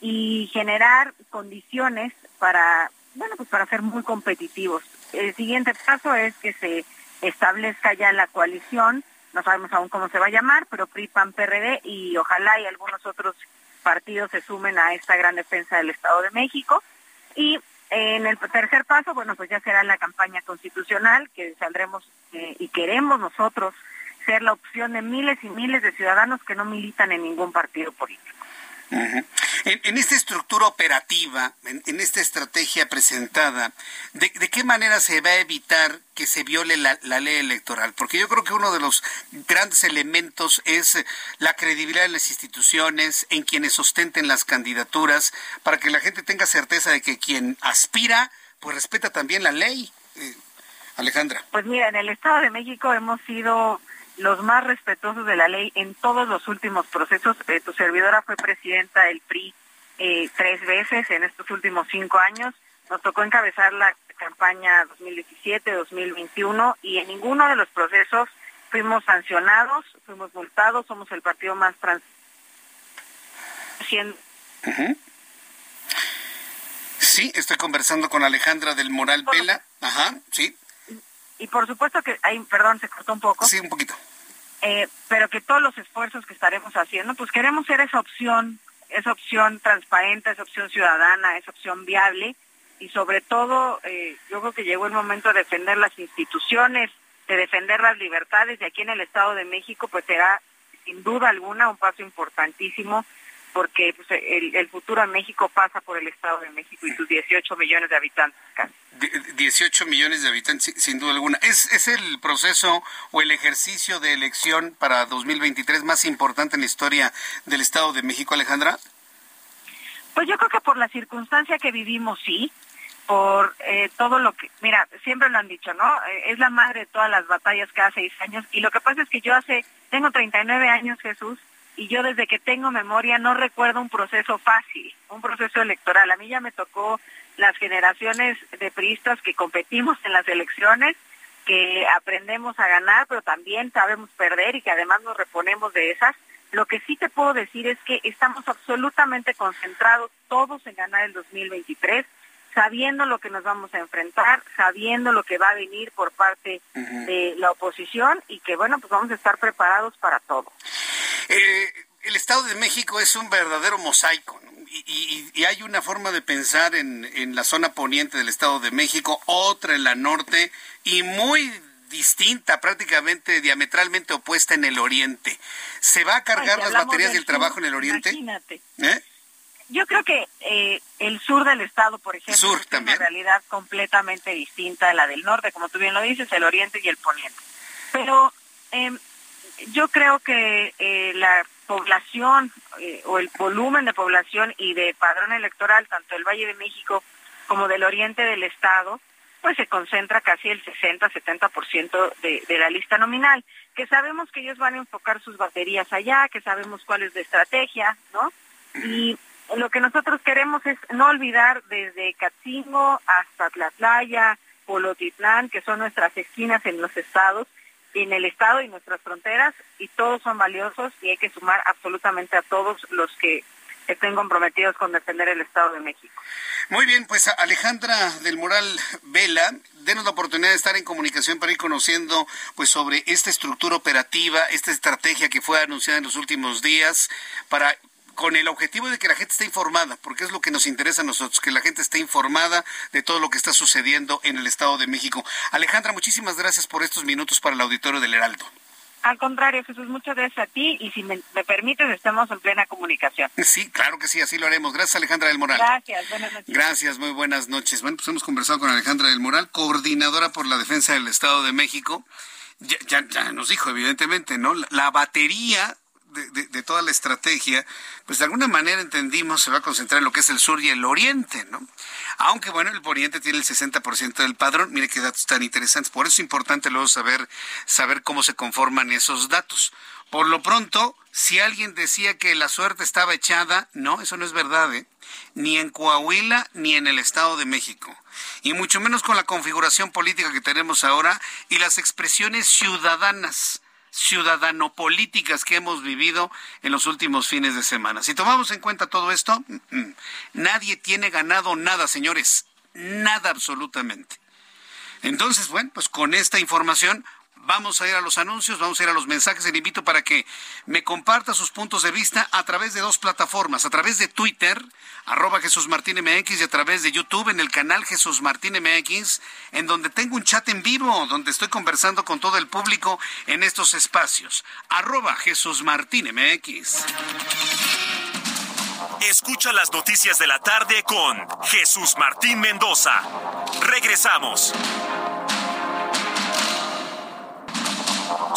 y generar condiciones para, bueno, pues para ser muy competitivos. El siguiente paso es que se establezca ya la coalición, no sabemos aún cómo se va a llamar, pero PRI, PAN, PRD y ojalá y algunos otros partidos se sumen a esta gran defensa del Estado de México. Y en el tercer paso, bueno, pues ya será la campaña constitucional, que saldremos eh, y queremos nosotros ser la opción de miles y miles de ciudadanos que no militan en ningún partido político en, esta estructura operativa, en, esta estrategia presentada, ¿de, qué manera se va a evitar que se viole la, ley electoral? Porque yo creo que uno de los grandes elementos es la credibilidad de las instituciones, en quienes sostenten las candidaturas, para que la gente tenga certeza de que quien aspira, pues respeta también la ley. Eh, Alejandra. Pues mira, en el Estado de México hemos sido los más respetuosos de la ley en todos los últimos procesos. Eh, tu servidora fue presidenta del PRI eh, tres veces en estos últimos cinco años. Nos tocó encabezar la campaña 2017-2021 y en ninguno de los procesos fuimos sancionados, fuimos multados, somos el partido más trans... Sí, estoy conversando con Alejandra del Moral Vela. Ajá, sí. Y por supuesto que, hay, perdón, se cortó un poco. Sí, un poquito. Eh, pero que todos los esfuerzos que estaremos haciendo, pues queremos ser esa opción, esa opción transparente, esa opción ciudadana, esa opción viable y sobre todo eh, yo creo que llegó el momento de defender las instituciones, de defender las libertades y aquí en el Estado de México pues será sin duda alguna un paso importantísimo porque pues, el, futuro en México pasa por el Estado de México y sus 18 millones de habitantes 18 millones de habitantes, sin duda alguna. ¿Es, ¿Es el proceso o el ejercicio de elección para 2023 más importante en la historia del Estado de México, Alejandra? Pues yo creo que por la circunstancia que vivimos, sí por eh, todo lo que, mira, siempre lo han dicho, ¿no? Eh, es la madre de todas las batallas cada seis años y lo que pasa es que yo hace, tengo 39 años, Jesús, y yo desde que tengo memoria no recuerdo un proceso fácil, un proceso electoral. A mí ya me tocó las generaciones de priistas que competimos en las elecciones, que aprendemos a ganar, pero también sabemos perder y que además nos reponemos de esas. Lo que sí te puedo decir es que estamos absolutamente concentrados todos en ganar el 2023, sabiendo lo que nos vamos a enfrentar, sabiendo lo que va a venir por parte de la oposición y que bueno, pues vamos a estar preparados para todo. Eh, el Estado de México es un verdadero mosaico, y, hay una forma de pensar en, en la zona poniente del Estado de México, otra en la norte, y muy distinta, prácticamente diametralmente opuesta en el oriente. ¿Se va a cargar las baterías del trabajo en el oriente? Imagínate. ¿Eh? Yo creo que eh, el sur del estado, por ejemplo, es una realidad completamente distinta a la del norte, como tú bien lo dices, el oriente y el poniente. Pero eh, yo creo que eh, la población eh, o el volumen de población y de padrón electoral, tanto del Valle de México como del oriente del estado, pues se concentra casi el 60-70% de, de la lista nominal, que sabemos que ellos van a enfocar sus baterías allá, que sabemos cuál es la estrategia, ¿no? Y lo que nosotros queremos es no olvidar desde Catzingo hasta Tlatlaya, Polotitlán, que son nuestras esquinas en los estados, en el Estado y nuestras fronteras y todos son valiosos y hay que sumar absolutamente a todos los que estén comprometidos con defender el Estado de México. Muy bien, pues Alejandra del Moral Vela, denos la oportunidad de estar en comunicación para ir conociendo pues sobre esta estructura operativa, esta estrategia que fue anunciada en los últimos días para con el objetivo de que la gente esté informada, porque es lo que nos interesa a nosotros, que la gente esté informada de todo lo que está sucediendo en el Estado de México. Alejandra, muchísimas gracias por estos minutos para el auditorio del Heraldo. Al contrario, Jesús, muchas gracias a ti y si me, permites, estamos en plena comunicación. Sí, claro que sí, así lo haremos. Gracias, Alejandra del Moral. Gracias, buenas noches. Gracias, muy buenas noches. Bueno, pues hemos conversado con Alejandra del Moral, coordinadora por la defensa del Estado de México. Ya, ya, nos dijo, evidentemente, ¿no? la batería de, toda la estrategia, pues de alguna manera entendimos se va a concentrar en lo que es el sur y el oriente, ¿no? Aunque bueno, el oriente tiene el 60% del padrón, mire qué datos tan interesantes. Por eso es importante luego saber, saber cómo se conforman esos datos. Por lo pronto, si alguien decía que la suerte estaba echada, no, eso no es verdad, ¿eh? ni en Coahuila ni en el Estado de México, y mucho menos con la configuración política que tenemos ahora y las expresiones ciudadanas ciudadano-políticas que hemos vivido en los últimos fines de semana. Si tomamos en cuenta todo esto, [CLEARS THROAT] nadie tiene ganado nada, señores, nada absolutamente. Entonces, bueno, pues con esta información Vamos a ir a los anuncios, vamos a ir a los mensajes. Le invito para que me comparta sus puntos de vista a través de dos plataformas, a través de Twitter, arroba Jesús Martín MX, y a través de YouTube en el canal Jesús Martín MX, en donde tengo un chat en vivo, donde estoy conversando con todo el público en estos espacios. Arroba Jesús Martín MX. Escucha las noticias de la tarde con Jesús Martín Mendoza. Regresamos.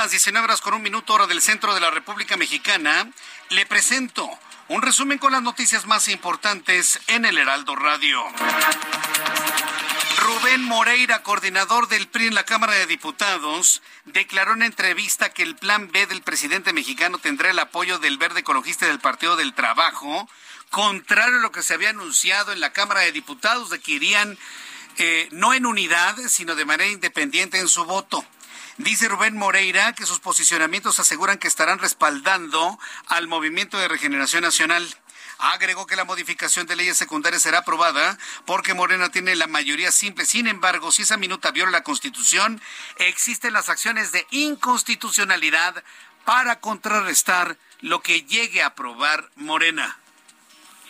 Las 19 horas con un minuto, hora del centro de la República Mexicana, le presento un resumen con las noticias más importantes en el Heraldo Radio. Rubén Moreira, coordinador del PRI en la Cámara de Diputados, declaró en entrevista que el plan B del presidente mexicano tendrá el apoyo del verde ecologista del Partido del Trabajo, contrario a lo que se había anunciado en la Cámara de Diputados de que irían eh, no en unidad, sino de manera independiente en su voto. Dice Rubén Moreira que sus posicionamientos aseguran que estarán respaldando al Movimiento de Regeneración Nacional. Agregó que la modificación de leyes secundarias será aprobada porque Morena tiene la mayoría simple. Sin embargo, si esa minuta viola la Constitución, existen las acciones de inconstitucionalidad para contrarrestar lo que llegue a aprobar Morena.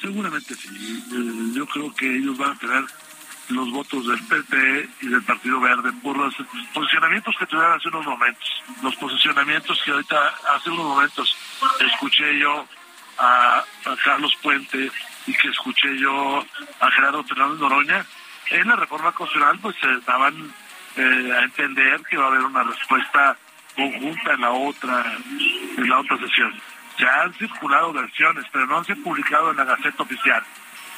Seguramente sí. Yo creo que ellos van a tener los votos del PP y del Partido Verde por los posicionamientos que tuvieron hace unos momentos, los posicionamientos que ahorita hace unos momentos escuché yo a, Carlos Puente y que escuché yo a Gerardo Fernández Noroña, en la reforma constitucional pues se daban eh, a entender que va a haber una respuesta conjunta en la otra en la otra sesión. Ya han circulado versiones, pero no han sido publicado en la Gaceta Oficial.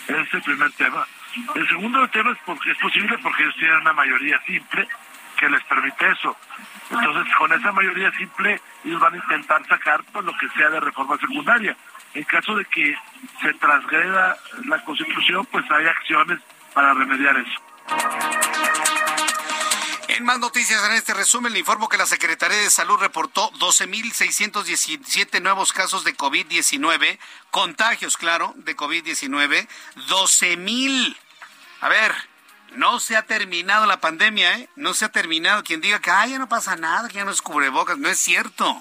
Ese es el primer tema. El segundo tema es porque es posible porque ellos tienen una mayoría simple que les permite eso. Entonces, con esa mayoría simple, ellos van a intentar sacar todo lo que sea de reforma secundaria. En caso de que se transgreda la Constitución, pues hay acciones para remediar eso. En más noticias en este resumen, le informo que la Secretaría de Salud reportó 12.617 nuevos casos de COVID-19, contagios, claro, de COVID-19, 12.000. A ver, no se ha terminado la pandemia, ¿eh? No se ha terminado. Quien diga que, ay, ya no pasa nada, que ya no es cubrebocas, no es cierto.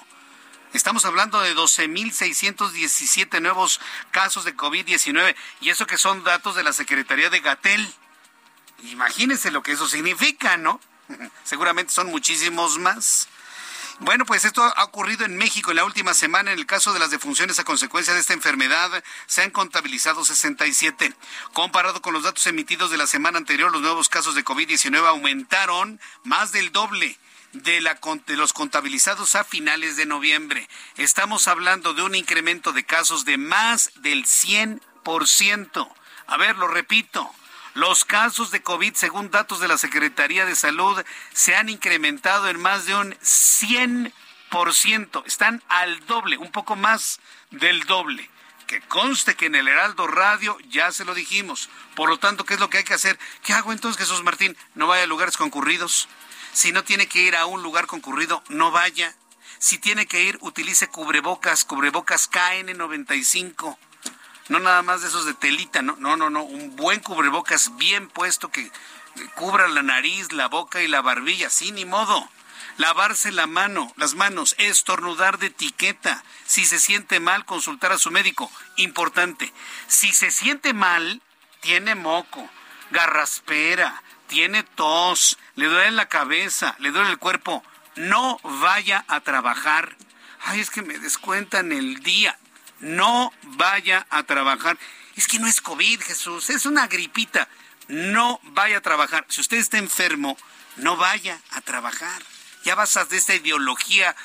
Estamos hablando de 12.617 nuevos casos de COVID-19 y eso que son datos de la Secretaría de Gatel. Imagínense lo que eso significa, ¿no? [LAUGHS] Seguramente son muchísimos más. Bueno, pues esto ha ocurrido en México en la última semana. En el caso de las defunciones a consecuencia de esta enfermedad, se han contabilizado 67. Comparado con los datos emitidos de la semana anterior, los nuevos casos de COVID-19 aumentaron más del doble. de, la, los contabilizados a finales de noviembre. Estamos hablando de un incremento de casos de más del 100%. A ver, lo repito. Los casos de COVID, según datos de la Secretaría de Salud, se han incrementado en más de un 100%. Están al doble, un poco más del doble. Que conste que en el Heraldo Radio ya se lo dijimos. Por lo tanto, ¿qué es lo que hay que hacer? ¿Qué hago entonces, Jesús Martín? No vaya a lugares concurridos. Si no tiene que ir a un lugar concurrido, no vaya. Si tiene que ir, utilice cubrebocas, cubrebocas KN95. No nada más de esos de telita, no, no, no. Un buen cubrebocas bien puesto que cubra la nariz, la boca y la barbilla, sí, ni modo. Lavarse la mano, las manos, estornudar de etiqueta. Si se siente mal, consultar a su médico. Importante. Si se siente mal, tiene moco, garraspera, tiene tos, le duele la cabeza, le duele el cuerpo, no vaya a trabajar. Ay, es que me descuentan el día. No vaya a trabajar. Es que no es COVID, Jesús, es una gripita. No vaya a trabajar. Si usted está enfermo, no vaya a trabajar. Ya basas de esta ideología.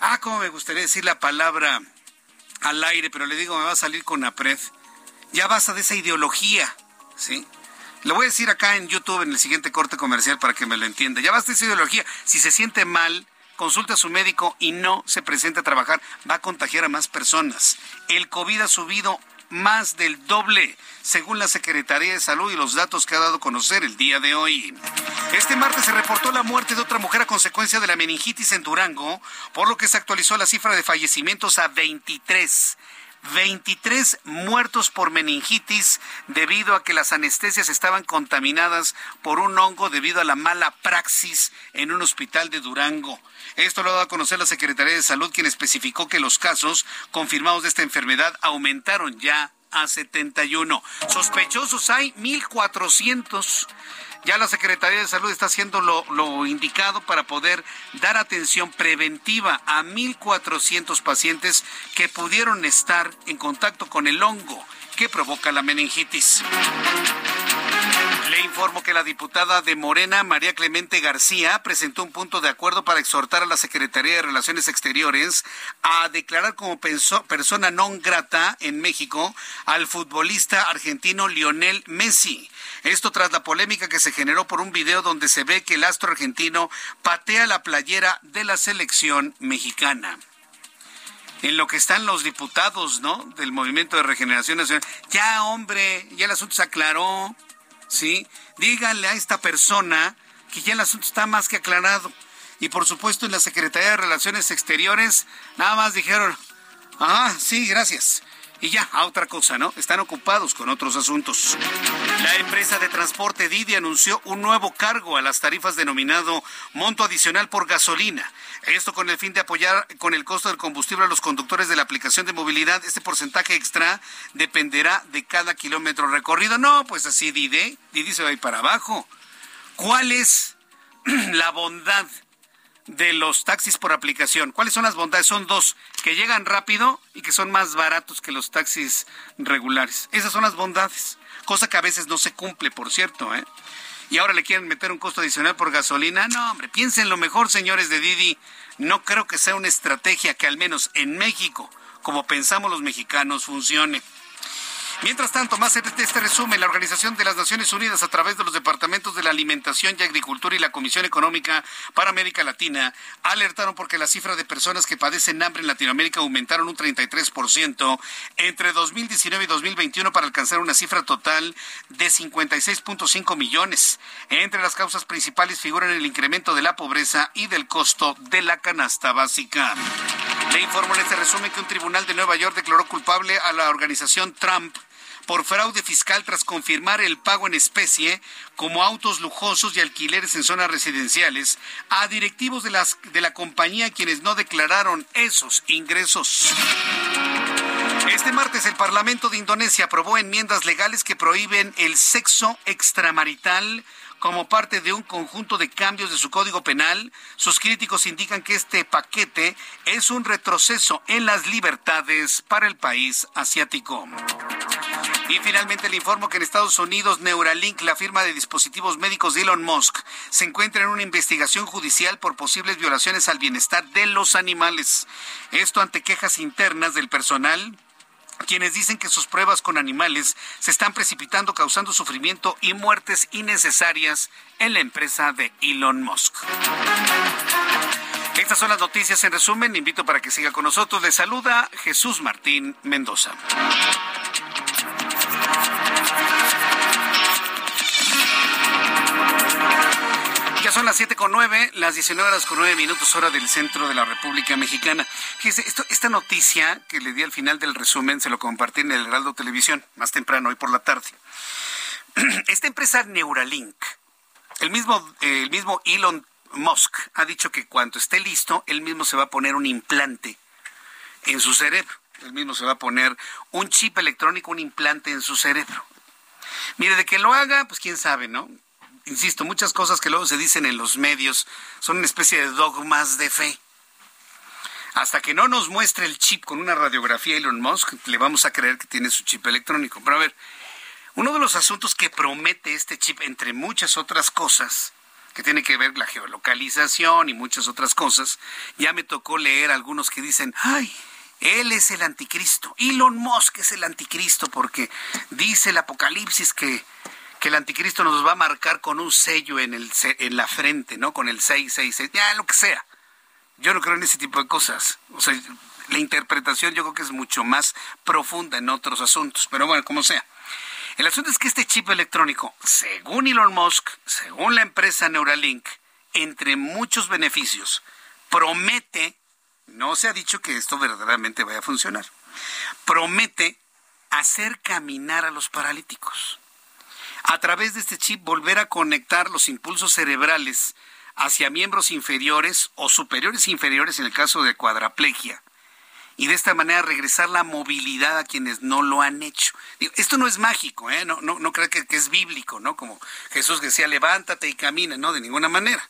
Ah, cómo me gustaría decir la palabra al aire, pero le digo, me va a salir con APRED. Ya basta de esa ideología, ¿sí? Lo voy a decir acá en YouTube en el siguiente corte comercial para que me lo entienda. Ya basta esa ideología. Si se siente mal, consulte a su médico y no se presente a trabajar. Va a contagiar a más personas. El COVID ha subido más del doble, según la Secretaría de Salud y los datos que ha dado a conocer el día de hoy. Este martes se reportó la muerte de otra mujer a consecuencia de la meningitis en Durango, por lo que se actualizó la cifra de fallecimientos a 23. 23 muertos por meningitis debido a que las anestesias estaban contaminadas por un hongo debido a la mala praxis en un hospital de Durango. Esto lo ha dado a conocer la Secretaría de Salud, quien especificó que los casos confirmados de esta enfermedad aumentaron ya a 71. Sospechosos hay 1.400. Ya la Secretaría de Salud está haciendo lo, indicado para poder dar atención preventiva a 1.400 pacientes que pudieron estar en contacto con el hongo que provoca la meningitis. Le informo que la diputada de Morena, María Clemente García, presentó un punto de acuerdo para exhortar a la Secretaría de Relaciones Exteriores a declarar como persona non grata en México al futbolista argentino Lionel Messi. Esto tras la polémica que se generó por un video donde se ve que el astro argentino patea la playera de la selección mexicana en lo que están los diputados, ¿no? Del Movimiento de Regeneración Nacional. Ya, hombre, ya el asunto se aclaró, ¿sí? Díganle a esta persona que ya el asunto está más que aclarado. Y por supuesto en la Secretaría de Relaciones Exteriores nada más dijeron, ah, sí, gracias y ya, a otra cosa, ¿no? Están ocupados con otros asuntos. La empresa de transporte Didi anunció un nuevo cargo a las tarifas denominado monto adicional por gasolina. Esto con el fin de apoyar con el costo del combustible a los conductores de la aplicación de movilidad. Este porcentaje extra dependerá de cada kilómetro recorrido. No, pues así Didi, Didi se va a ir para abajo. ¿Cuál es [CLEARS THROAT] la bondad de los taxis por aplicación. ¿Cuáles son las bondades? Son dos, que llegan rápido y que son más baratos que los taxis regulares. Esas son las bondades, cosa que a veces no se cumple, por cierto, ¿eh? Y ahora le quieren meter un costo adicional por gasolina. No, hombre, piensen lo mejor, señores de Didi. No creo que sea una estrategia que al menos en México, como pensamos los mexicanos, funcione. Mientras tanto, más de este resumen, la Organización de las Naciones Unidas a través de los Departamentos de la Alimentación y Agricultura y la Comisión Económica para América Latina alertaron porque la cifra de personas que padecen hambre en Latinoamérica aumentaron un 33% entre 2019 y 2021 para alcanzar una cifra total de 56.5 millones. Entre las causas principales figuran el incremento de la pobreza y del costo de la canasta básica. Le informo en este resumen que un tribunal de Nueva York declaró culpable a la organización Trump por fraude fiscal tras confirmar el pago en especie como autos lujosos y alquileres en zonas residenciales a directivos de, las, de la compañía quienes no declararon esos ingresos. Este martes el Parlamento de Indonesia aprobó enmiendas legales que prohíben el sexo extramarital como parte de un conjunto de cambios de su código penal. Sus críticos indican que este paquete es un retroceso en las libertades para el país asiático. Y finalmente le informo que en Estados Unidos Neuralink, la firma de dispositivos médicos de Elon Musk, se encuentra en una investigación judicial por posibles violaciones al bienestar de los animales. Esto ante quejas internas del personal quienes dicen que sus pruebas con animales se están precipitando causando sufrimiento y muertes innecesarias en la empresa de Elon Musk. Estas son las noticias en resumen. Invito para que siga con nosotros. Le saluda Jesús Martín Mendoza. Las siete con nueve, las 19 horas con nueve minutos hora del centro de la República Mexicana. Fíjese, esto, esta noticia que le di al final del resumen se lo compartí en el Heraldo Televisión, más temprano, hoy por la tarde. [CLEARS THROAT] Esta empresa Neuralink, el mismo, el mismo Elon Musk ha dicho que cuando esté listo, él mismo se va a poner un implante en su cerebro. Él mismo se va a poner un chip electrónico, un implante en su cerebro. Mire, de que lo haga, pues quién sabe, ¿no? Insisto, muchas cosas que luego se dicen en los medios son una especie de dogmas de fe. Hasta que no nos muestre el chip con una radiografía Elon Musk, le vamos a creer que tiene su chip electrónico. Pero a ver, uno de los asuntos que promete este chip, entre muchas otras cosas, que tiene que ver la geolocalización y muchas otras cosas, ya me tocó leer algunos que dicen, ay, él es el anticristo, Elon Musk es el anticristo porque dice el Apocalipsis que que el anticristo nos va a marcar con un sello en, el, en la frente, ¿no? Con el 666, ya lo que sea. Yo no creo en ese tipo de cosas. O sea, la interpretación yo creo que es mucho más profunda en otros asuntos, pero bueno, como sea. El asunto es que este chip electrónico, según Elon Musk, según la empresa Neuralink, entre muchos beneficios, promete, no se ha dicho que esto verdaderamente vaya a funcionar, promete hacer caminar a los paralíticos a través de este chip volver a conectar los impulsos cerebrales hacia miembros inferiores o superiores inferiores en el caso de cuadraplegia. Y de esta manera regresar la movilidad a quienes no lo han hecho. esto no es mágico, ¿eh? no, no, no creo que, que es bíblico, ¿no? Como Jesús decía, levántate y camina, no, de ninguna manera.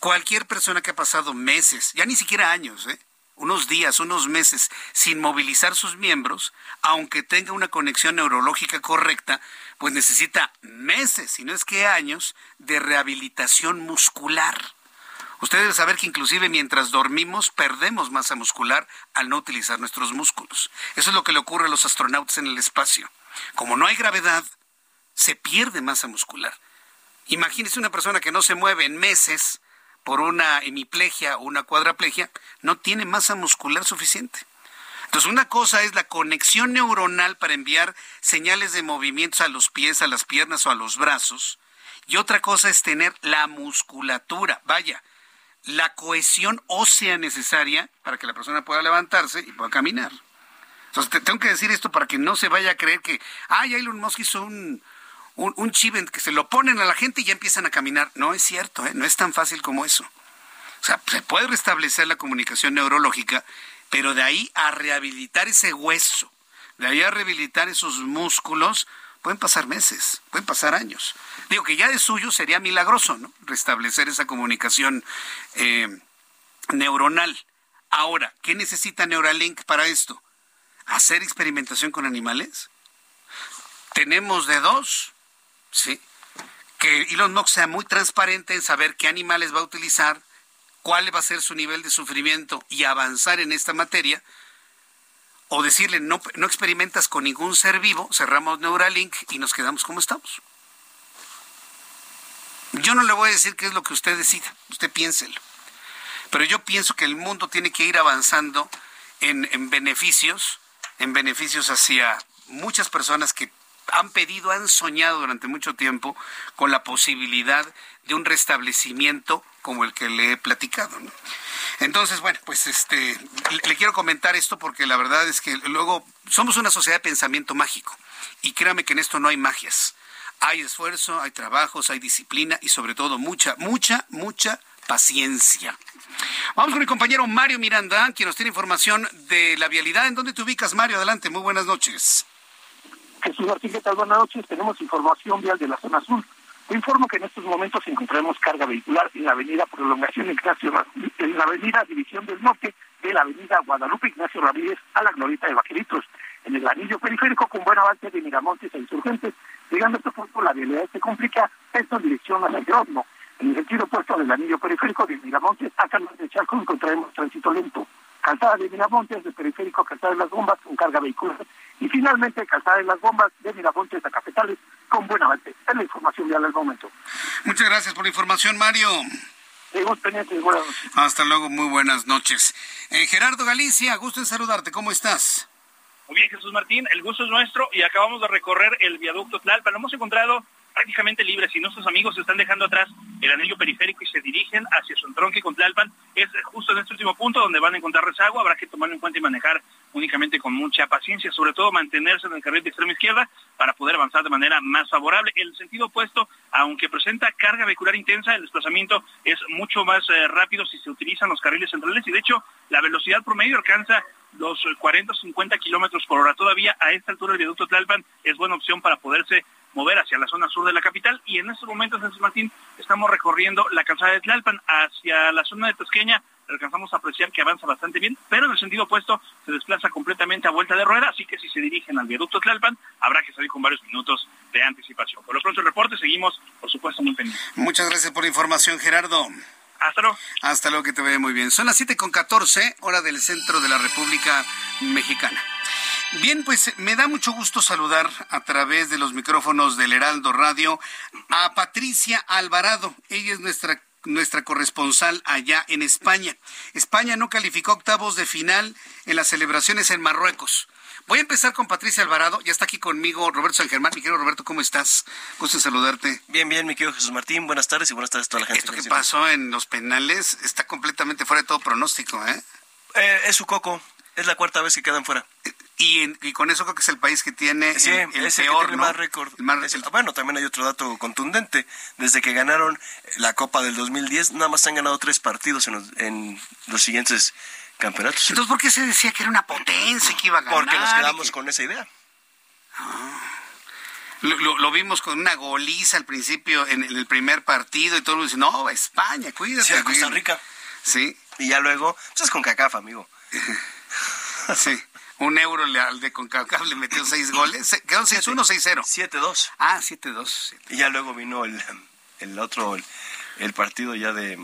Cualquier persona que ha pasado meses, ya ni siquiera años, ¿eh? Unos días, unos meses sin movilizar sus miembros, aunque tenga una conexión neurológica correcta, pues necesita meses, si no es que años, de rehabilitación muscular. Usted debe saber que inclusive mientras dormimos perdemos masa muscular al no utilizar nuestros músculos. Eso es lo que le ocurre a los astronautas en el espacio. Como no hay gravedad, se pierde masa muscular. Imagínese una persona que no se mueve en meses por una hemiplegia o una cuadraplegia, no tiene masa muscular suficiente. Entonces, una cosa es la conexión neuronal para enviar señales de movimientos a los pies, a las piernas o a los brazos. Y otra cosa es tener la musculatura, vaya, la cohesión ósea necesaria para que la persona pueda levantarse y pueda caminar. Entonces, tengo que decir esto para que no se vaya a creer que, ay, Elon Musk hizo un, un, un que se lo ponen a la gente y ya empiezan a caminar. No es cierto, ¿eh? no es tan fácil como eso. O sea, se puede restablecer la comunicación neurológica pero de ahí a rehabilitar ese hueso, de ahí a rehabilitar esos músculos, pueden pasar meses, pueden pasar años. Digo que ya de suyo sería milagroso, ¿no? Restablecer esa comunicación eh, neuronal. Ahora, ¿qué necesita Neuralink para esto? ¿Hacer experimentación con animales? Tenemos de dos, ¿sí? Que Elon Musk sea muy transparente en saber qué animales va a utilizar, cuál va a ser su nivel de sufrimiento y avanzar en esta materia, o decirle no, no experimentas con ningún ser vivo, cerramos Neuralink y nos quedamos como estamos. Yo no le voy a decir qué es lo que usted decida, usted piénselo. Pero yo pienso que el mundo tiene que ir avanzando en, en beneficios, en beneficios hacia muchas personas que han pedido, han soñado durante mucho tiempo con la posibilidad de un restablecimiento como el que le he platicado. Entonces, bueno, pues este, le, quiero comentar esto porque la verdad es que luego somos una sociedad de pensamiento mágico y créame que en esto no hay magias. Hay esfuerzo, hay trabajos, hay disciplina y sobre todo mucha, mucha, mucha paciencia. Vamos con mi compañero Mario Miranda, quien nos tiene información de la vialidad. ¿En dónde te ubicas, Mario? Adelante, muy buenas noches. Jesús Martín, ¿qué tal? Buenas noches. Tenemos información vial de la zona sur informo que en estos momentos encontramos carga vehicular en la avenida Prolongación Ignacio, en la avenida División del Norte de la avenida Guadalupe Ignacio Ramírez a la Glorita de Vaqueritos. en el anillo periférico con buen avance de Miramontes e Insurgentes. Llegando a este punto, la vialidad se complica, esto en dirección hacia Grosmo. En el sentido opuesto del anillo periférico de Miramontes a Carlos de Charco encontraremos tránsito lento. Calzada de Miramontes, de periférico Calzada de las Bombas con carga vehicular. Y finalmente, Calzada de las Bombas de Miramontes a Cafetales con buen avance. Es la información vial al momento. Muchas gracias por la información, Mario. Seguimos pendientes. Buenas noches. Hasta luego, muy buenas noches. Eh, Gerardo Galicia, gusto en saludarte. ¿Cómo estás? Muy bien, Jesús Martín, el gusto es nuestro y acabamos de recorrer el viaducto Tlalpan. Lo hemos encontrado prácticamente libres y nuestros amigos se están dejando atrás el anillo periférico y se dirigen hacia su entronque con Tlalpan. Es justo en este último punto donde van a encontrar rezago, habrá que tomarlo en cuenta y manejar únicamente con mucha paciencia, sobre todo mantenerse en el carril de extrema izquierda para poder avanzar de manera más favorable. El sentido opuesto, aunque presenta carga vehicular intensa, el desplazamiento es mucho más eh, rápido si se utilizan los carriles centrales y de hecho la velocidad promedio alcanza los 40 o 50 kilómetros por hora. Todavía a esta altura el viaducto Tlalpan es buena opción para poderse mover hacia la zona sur de la capital y en estos momentos, Jesús Martín, estamos recorriendo la calzada de Tlalpan hacia la zona de Tosqueña, alcanzamos a apreciar que avanza bastante bien, pero en el sentido opuesto se desplaza completamente a vuelta de rueda, así que si se dirigen al viaducto Tlalpan, habrá que salir con varios minutos de anticipación. Por lo pronto el reporte, seguimos, por supuesto, muy pendientes. Muchas gracias por la información, Gerardo. Hasta luego. Hasta luego, que te vaya muy bien. Son las 7 con 14, hora del centro de la República Mexicana. Bien, pues me da mucho gusto saludar a través de los micrófonos del Heraldo Radio a Patricia Alvarado. Ella es nuestra nuestra corresponsal allá en España. España no calificó octavos de final en las celebraciones en Marruecos. Voy a empezar con Patricia Alvarado. Ya está aquí conmigo Roberto San Germán. Mi querido Roberto, ¿cómo estás? Gusto en saludarte. Bien, bien, mi querido Jesús Martín. Buenas tardes y buenas tardes a toda la gente. Esto que pasó en los penales está completamente fuera de todo pronóstico, ¿eh? eh es su coco. Es la cuarta vez que quedan fuera. Y, y, con eso creo que es el país que tiene sí, el, el peor, tiene ¿no? más récord. Bueno, también hay otro dato contundente. Desde que ganaron la Copa del 2010, nada más han ganado tres partidos en los, en los siguientes campeonatos. Entonces, ¿por qué se decía que era una potencia que iba a ganar? Porque nos quedamos que- con esa idea. Lo, lo- lo vimos con una goliza al principio en, en el primer partido y todo el mundo dice, no, España, cuídate. Sí, Costa güey". Rica. Sí, Y ya luego, pues es con CACAF, amigo. [LAUGHS] sí. Un euro al de CONCACAF le metió seis goles. ¿Quedaron 6-1 o 6-0? 7-2. Ah, 7-2. Y ya luego vino el, el otro, el, el partido ya de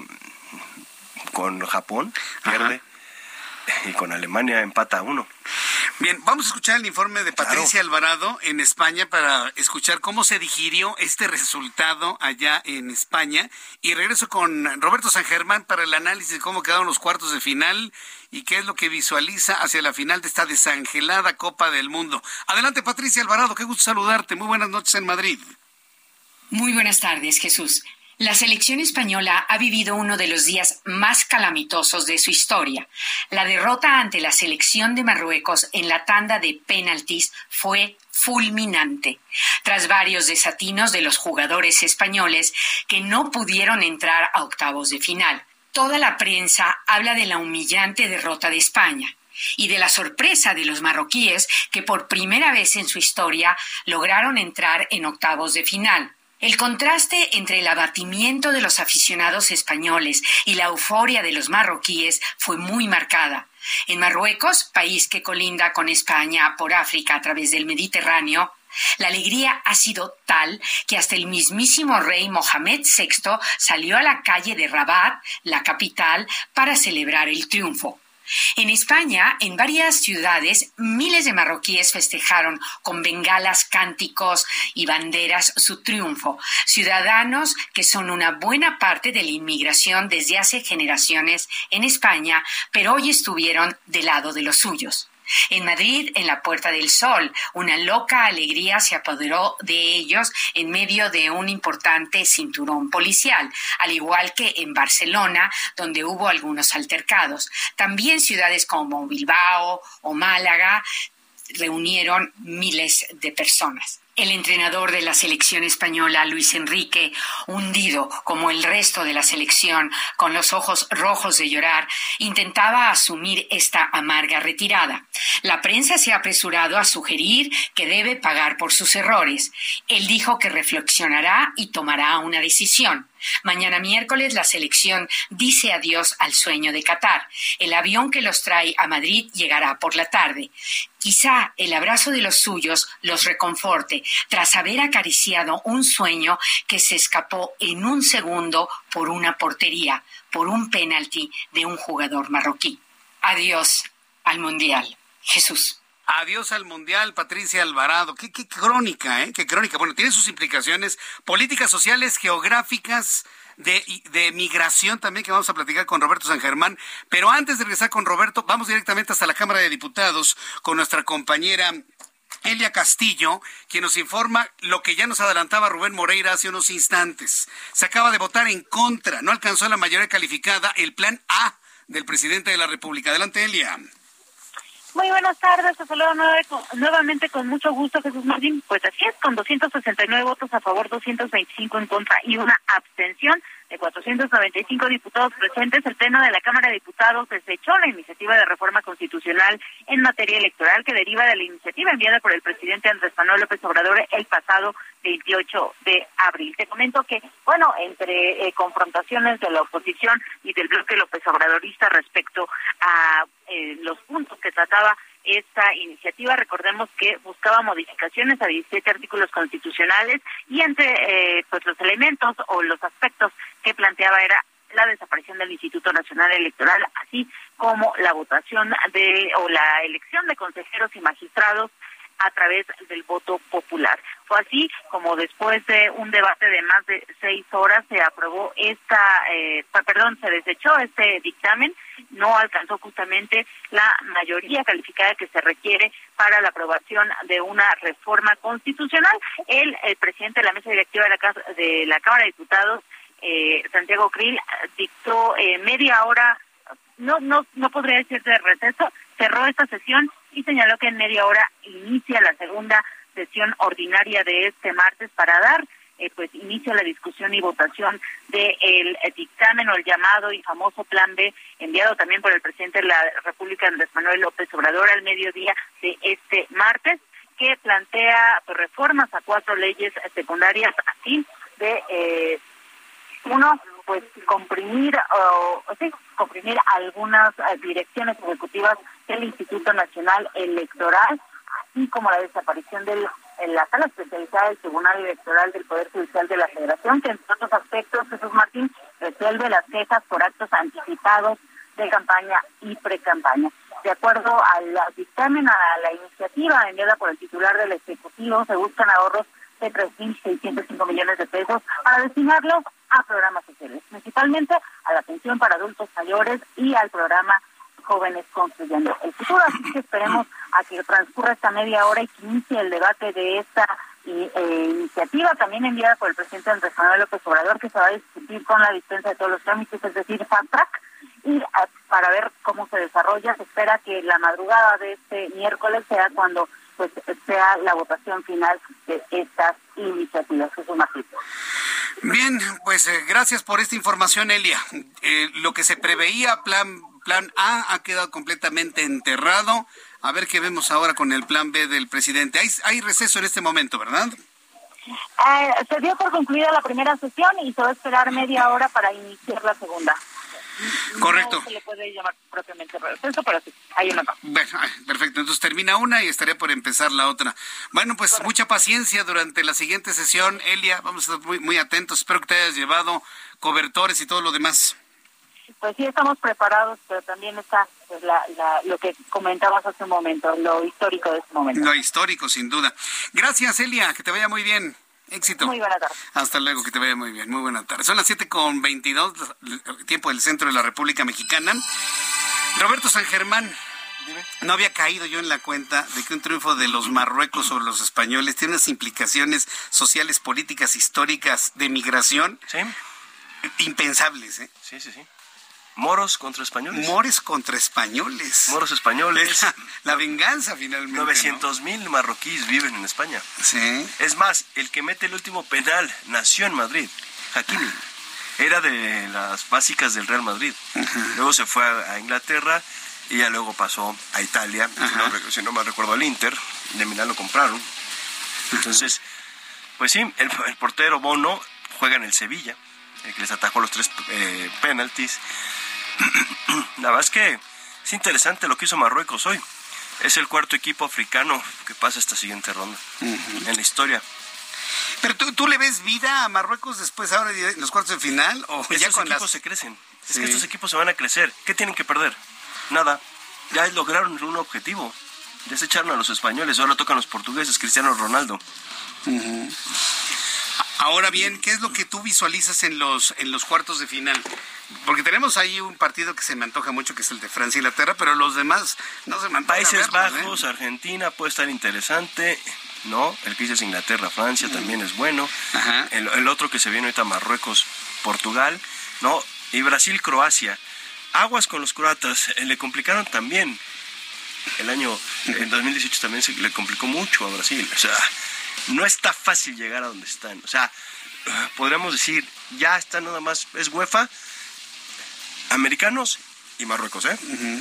con Japón, pierde. Y con Alemania empata uno. Bien, vamos a escuchar el informe de Claro. Patricia Alvarado en España para escuchar cómo se digirió este resultado allá en España. Y regreso con Roberto San Germán para el análisis de cómo quedaron los cuartos de final y qué es lo que visualiza hacia la final de esta desangelada Copa del Mundo. Adelante, Patricia Alvarado, qué gusto saludarte. Muy buenas noches en Madrid. Muy buenas tardes, Jesús. La selección española ha vivido uno de los días más calamitosos de su historia. La derrota ante la selección de Marruecos en la tanda de penaltis fue fulminante, tras varios desatinos de los jugadores españoles que no pudieron entrar a octavos de final. Toda la prensa habla de la humillante derrota de España y de la sorpresa de los marroquíes que por primera vez en su historia lograron entrar en octavos de final. El contraste entre el abatimiento de los aficionados españoles y la euforia de los marroquíes fue muy marcada. En Marruecos, país que colinda con España por África a través del Mediterráneo, la alegría ha sido tal que hasta el mismísimo rey Mohamed VI salió a la calle de Rabat, la capital, para celebrar el triunfo. En España, en varias ciudades, miles de marroquíes festejaron con bengalas, cánticos y banderas su triunfo. Ciudadanos que son una buena parte de la inmigración desde hace generaciones en España, pero hoy estuvieron del lado de los suyos. En Madrid, en la Puerta del Sol, una loca alegría se apoderó de ellos en medio de un importante cinturón policial, al igual que en Barcelona, donde hubo algunos altercados. También ciudades como Bilbao o Málaga reunieron miles de personas. El entrenador de la selección española, Luis Enrique, hundido como el resto de la selección, con los ojos rojos de llorar, intentaba asumir esta amarga retirada. La prensa se ha apresurado a sugerir que debe pagar por sus errores. Él dijo que reflexionará y tomará una decisión. Mañana miércoles la selección dice adiós al sueño de Qatar. El avión que los trae a Madrid llegará por la tarde. Quizá el abrazo de los suyos los reconforte tras haber acariciado un sueño que se escapó en un segundo por una portería, por un penalti de un jugador marroquí. Adiós al Mundial. Jesús. Adiós al Mundial, Patricia Alvarado. Qué, qué crónica, ¿eh? Qué crónica. Bueno, tiene sus implicaciones políticas, sociales, geográficas, de, de migración también, que vamos a platicar con Roberto San Germán. Pero antes de regresar con Roberto, vamos directamente hasta la Cámara de Diputados con nuestra compañera Elia Castillo, quien nos informa lo que ya nos adelantaba Rubén Moreira hace unos instantes. Se acaba de votar en contra, no alcanzó la mayoría calificada el plan A del presidente de la República. Adelante, Elia. Muy buenas tardes, te saludo nuevamente con mucho gusto, Jesús Martín. Pues así es, con 269 votos a favor, 225 en contra y una abstención de 495 diputados presentes, el Pleno de la Cámara de Diputados desechó la iniciativa de reforma constitucional en materia electoral que deriva de la iniciativa enviada por el presidente Andrés Manuel López Obrador el pasado 28 de abril. Te comento que, bueno, entre eh, confrontaciones de la oposición y del bloque López Obradorista respecto a eh, los puntos que trataba esta iniciativa. Recordemos que buscaba modificaciones a 17 artículos constitucionales y entre eh, pues los elementos o los aspectos que planteaba era la desaparición del Instituto Nacional Electoral, así como la votación de o la elección de consejeros y magistrados a través del voto popular. Fue así como después de un debate de más de seis horas se aprobó esta, eh, perdón, se desechó este dictamen, no alcanzó justamente la mayoría calificada que se requiere para la aprobación de una reforma constitucional. El, presidente de la mesa directiva de la, de la Cámara de Diputados, eh, Santiago Krill, dictó eh, media hora no, no, no podría decirse de receso, cerró esta sesión y señaló que en media hora inicia la segunda sesión ordinaria de este martes para dar eh, pues inicio la discusión y votación del de dictamen o el llamado y famoso plan B enviado también por el presidente de la República Andrés Manuel López Obrador al mediodía de este martes que plantea pues, reformas a cuatro leyes secundarias así de eh, uno pues comprimir o, comprimir algunas eh, direcciones ejecutivas del Instituto Nacional Electoral, así como la desaparición de la sala especializada del Tribunal Electoral del Poder Judicial de la Federación, que entre otros aspectos, Jesús Martín, resuelve las quejas por actos anticipados de campaña y pre-campaña. De acuerdo al dictamen, a la iniciativa enviada por el titular del Ejecutivo, se buscan ahorros de 3.605 millones de pesos para destinarlos a programas sociales, principalmente a la atención para adultos mayores y al programa Jóvenes Construyendo el Futuro. Así que esperemos a que transcurra esta media hora y que inicie el debate de esta eh, iniciativa, también enviada por el presidente Andrés Manuel López Obrador, que se va a discutir con la dispensa de todos los trámites, es decir, fast track, y para ver cómo se desarrolla. Se espera que la madrugada de este miércoles sea cuando pues sea la votación final de estas iniciativas. Jesús Martín. Bien, pues eh, gracias por esta información, Elia. Eh, lo que se preveía, plan, plan A, ha quedado completamente enterrado. A ver qué vemos ahora con el plan B del presidente. Hay, hay receso en este momento, ¿verdad? Eh, se dio por concluida la primera sesión y se va a esperar media hora para iniciar la segunda. Correcto. No se le puede llamar propiamente receso, pero sí, hay una. Bueno, perfecto. Entonces termina una y estaré por empezar la otra. Bueno, pues mucha paciencia durante la siguiente sesión, Elia. Vamos a estar muy, muy atentos. Espero que te hayas llevado cobertores y todo lo demás. Pues sí, estamos preparados, pero también está pues, la, lo que comentabas hace un momento, lo histórico de este momento. Lo histórico, sin duda. Gracias, Elia. Que te vaya muy bien. Éxito. Muy buena tarde. Hasta luego, que te vaya muy bien. Muy buena tarde. Son las 7 con 22, tiempo del centro de la República Mexicana. Roberto San Germán. No había caído yo en la cuenta de que un triunfo de los Marruecos sobre los españoles tiene unas implicaciones sociales, políticas, históricas, de migración. Sí. Impensables, ¿eh? Sí, sí, sí. Moros contra españoles. Mores contra españoles. Moros españoles. [LAUGHS] La, la venganza finalmente. 900 mil marroquíes viven en España. Sí. Es más, el que mete el último penal nació en Madrid, Hakimi. Era de las básicas del Real Madrid. Luego se fue a, a Inglaterra y ya luego pasó a Italia. Si no, re- si no me recuerdo al Inter, de Milán lo compraron. Entonces, pues sí, el, el portero Bono juega en el Sevilla, el que les atajó los tres eh, penaltis. [CLEARS THROAT] La verdad es que es interesante lo que hizo Marruecos hoy. Es el cuarto equipo africano que pasa esta siguiente ronda en la historia. Pero tú, tú le ves vida a Marruecos después ahora de los cuartos de final o ya Estos con equipos las se crecen. Es que estos equipos se van a crecer. ¿Qué tienen que perder? Nada. Ya lograron un objetivo. Ya se echaron a los españoles. Ahora tocan los portugueses. Cristiano Ronaldo. Ahora bien, ¿qué es lo que tú visualizas en los en los cuartos de final? Porque tenemos ahí un partido que se me antoja mucho, que es el de Francia y Inglaterra, pero los demás no se me antoja Países verlos, ¿eh? Bajos, Argentina puede estar interesante. ¿No? El que dices Inglaterra, Francia también es bueno. El, el otro que se viene ahorita, Marruecos, Portugal. ¿No? Y Brasil, Croacia. Aguas con los croatas. eh, le complicaron también. El año, en 2018 también se le complicó mucho a Brasil. O sea, no está fácil llegar a donde están. O sea, podríamos decir, ya está nada más, es UEFA, americanos y Marruecos, ¿eh?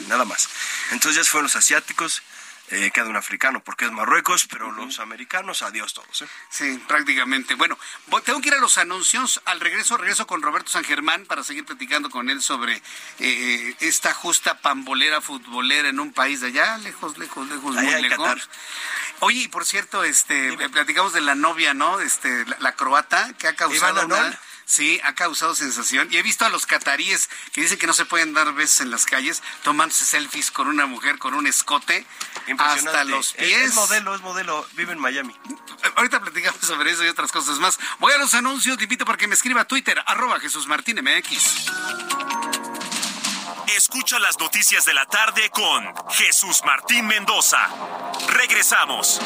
Nada más. Entonces ya fueron los asiáticos, eh, queda un africano porque es Marruecos, pero los americanos, adiós todos, ¿eh? Sí, prácticamente. Bueno, voy- tengo que ir a los anuncios. Al regreso, regreso con Roberto San Germán para seguir platicando con él sobre eh, esta justa pambolera futbolera en un país de allá, lejos, lejos, lejos, Allá muy lejos. Qatar. Oye, y por cierto, este, eh, platicamos de la novia, ¿no? Este, la, la croata que ha causado una- Sí, ha causado sensación. Y he visto a los cataríes que dicen que no se pueden dar besos en las calles, tomándose selfies con una mujer con un escote hasta los Es- pies. Es modelo, es modelo, vive en Miami. Ahorita platicamos sobre eso y otras cosas más. Voy a los anuncios, te invito para que me escriba a Twitter, arroba Jesús Martín MX. Escucha las noticias de la tarde con Jesús Martín Mendoza. Regresamos.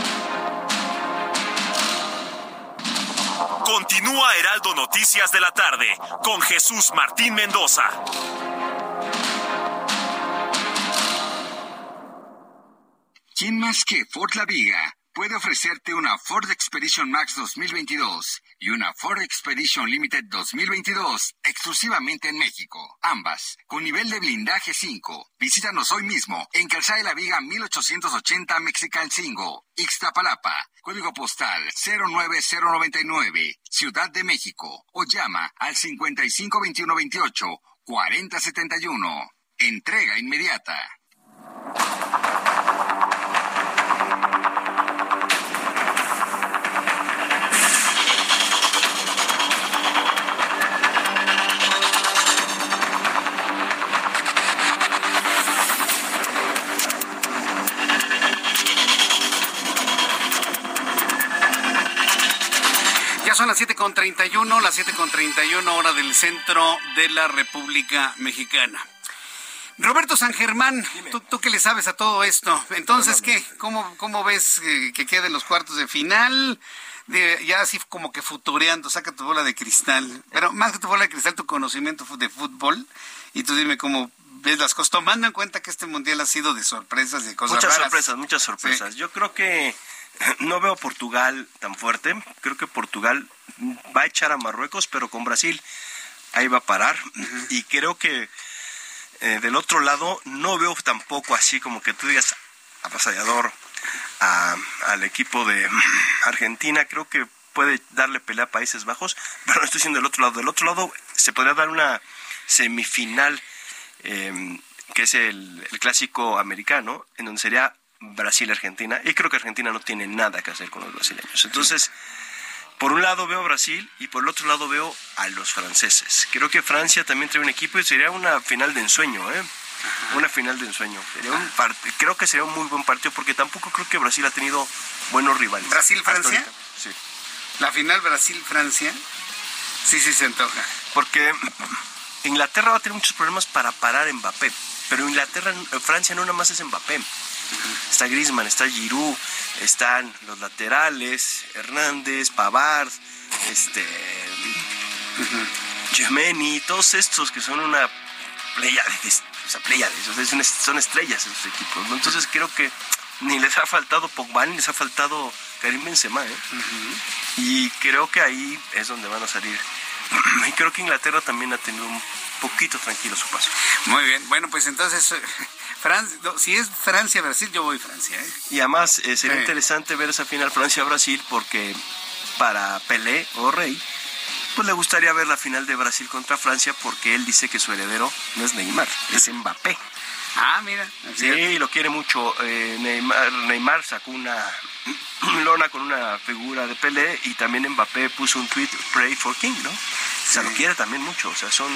Continúa Heraldo Noticias de la tarde con Jesús Martín Mendoza. ¿Quién más que Ford La Viga puede ofrecerte una Ford Expedition Max 2022 y una Ford Expedition Limited 2022 exclusivamente en México? Ambas con nivel de blindaje 5. Visítanos hoy mismo en Calzada de la Viga 1880 Mexical 5, Ixtapalapa. Código postal 09099, Ciudad de México. O llama al 552128 4071. Entrega inmediata. Son las 7.31, las 7.31 hora del centro de la República Mexicana. Roberto San Germán, ¿tú, tú qué le sabes a todo esto? Entonces, ¿qué? ¿Cómo, cómo ves eh, que queden los cuartos de final? De- ya así como que futureando, saca tu bola de cristal. Pero más que tu bola de cristal, tu conocimiento de fútbol. Y tú dime cómo ves las cosas, tomando en cuenta que este mundial ha sido de sorpresas y de cosas Muchas raras. sorpresas, muchas sorpresas. Yo creo que [CLEARS THROAT] no veo a Portugal tan fuerte. Creo que Portugal va a echar a Marruecos, pero con Brasil ahí va a parar. Y creo que eh, del otro lado no veo tampoco así como que tú digas avasallador a- al equipo de [CLEARS THROAT] Argentina. Creo que puede darle pelea a Países Bajos, pero no estoy diciendo del otro lado. Del otro lado se podría dar una semifinal eh, que es el, el clásico americano, en donde sería Brasil-Argentina, y creo que Argentina no tiene nada que hacer con los brasileños. Entonces, por un lado veo a Brasil y por el otro lado veo a los franceses. Creo que Francia también trae un equipo y sería una final de ensueño, ¿eh? Una final de ensueño. Sería un part- creo que sería un muy buen partido porque tampoco creo que Brasil ha tenido buenos rivales. ¿Brasil-Francia? Sí. La final Brasil-Francia, sí, sí se antoja. Porque Inglaterra va a tener muchos problemas para parar Mbappé. Pero Inglaterra, Francia no nada más es Mbappé. Está Griezmann, está Giroud, están los laterales, Hernández, Pavard, este, Gemeni, todos estos que son una sea, Pleiades, o sea, es un- son estrellas en sus equipos, ¿no? Entonces creo que ni les ha faltado Pogba ni les ha faltado Karim Benzema, ¿eh? Y creo que ahí es donde van a salir. [CLEARS THROAT] Y creo que Inglaterra también ha tenido un poquito tranquilo su paso. Muy bien. Bueno, pues entonces, Fran- no, si es Francia-Brasil, yo voy Francia. ¿eh? Y además eh, sería Sí. interesante ver esa final Francia-Brasil porque para Pelé o Rey, pues le gustaría ver la final de Brasil contra Francia porque él dice que su heredero no es Neymar, es Mbappé. Ah, mira. Sí, lo quiere mucho. Eh, Neymar, Neymar sacó una lona con una figura de Pelé y también Mbappé puso un tweet Pray for King, ¿no? O sea, lo quiere también mucho. O sea, son.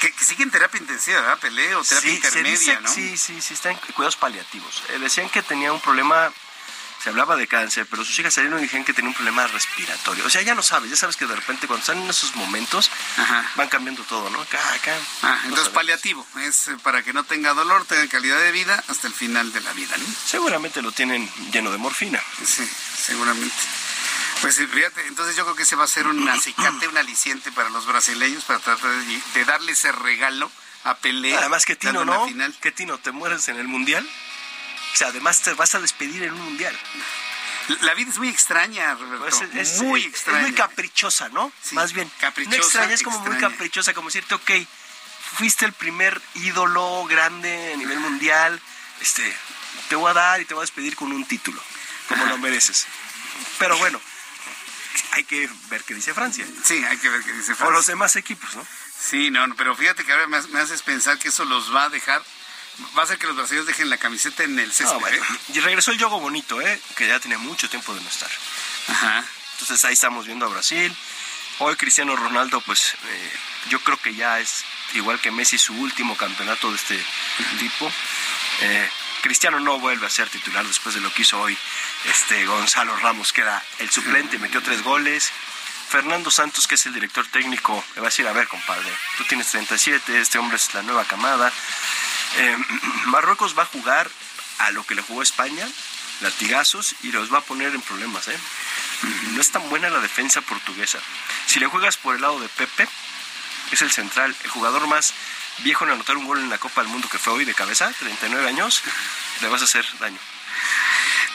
Que, que siguen terapia intensiva, ¿verdad? Pelé o terapia Sí, intermedia, dice- ¿no? Sí, sí, sí, está en cuidados paliativos. Eh, decían que tenía un problema, se hablaba de cáncer, pero sus hijas salieron y dijeron que tenía un problema respiratorio. O sea, ya no sabes, ya sabes que de repente cuando están en esos momentos van cambiando todo, ¿no? Acá, acá. Ah, no entonces sabes. paliativo, es eh, para que no tenga dolor, tenga calidad de vida hasta el final de la vida, ¿no? Seguramente lo tienen lleno de morfina. Sí, seguramente. Pues sí, fíjate, entonces yo creo que ese va a ser un acicate, un aliciente para los brasileños para tratar de, de darle ese regalo a Pelé. Además que Tino, ¿no? final. Que Tino, te mueres en el mundial. O sea, además te vas a despedir en un mundial. La vida es muy extraña, Roberto. Pues es, es- muy es extraña. muy caprichosa, ¿no? Más bien. caprichosa, No extraña, es como muy caprichosa, como decirte, ok, fuiste el primer ídolo grande a nivel mundial, este, te voy a dar y te voy a despedir con un título, como lo mereces. Pero bueno, hay que ver qué dice Francia. Sí, hay que ver qué dice Francia. O los demás equipos, ¿no? Sí, no, pero fíjate que ahora me haces pensar que eso los va a dejar, va a hacer que los brasileños dejen la camiseta en el césped. No, bueno, ¿eh? Y regresó el Yogo Bonito, ¿eh? Que ya tenía mucho tiempo de no estar. Ajá. Entonces ahí estamos viendo a Brasil. Hoy Cristiano Ronaldo, pues eh, yo creo que ya es igual que Messi su último campeonato de este tipo. Eh, Cristiano no vuelve a ser titular después de lo que hizo hoy este Gonzalo Ramos, que era el suplente, metió tres goles. Fernando Santos, que es el director técnico, le va a decir, a ver, compadre, tú tienes 37, este hombre es la nueva camada. Eh, [CLEARS THROAT] Marruecos va a jugar a lo que le jugó España, latigazos, y los va a poner en problemas, ¿eh? [CLEARS THROAT] No es tan buena la defensa portuguesa. Si le juegas por el lado de Pepe, es el central, el jugador más viejo en anotar un gol en la Copa del Mundo que fue hoy de cabeza, 39 años, le vas a hacer daño.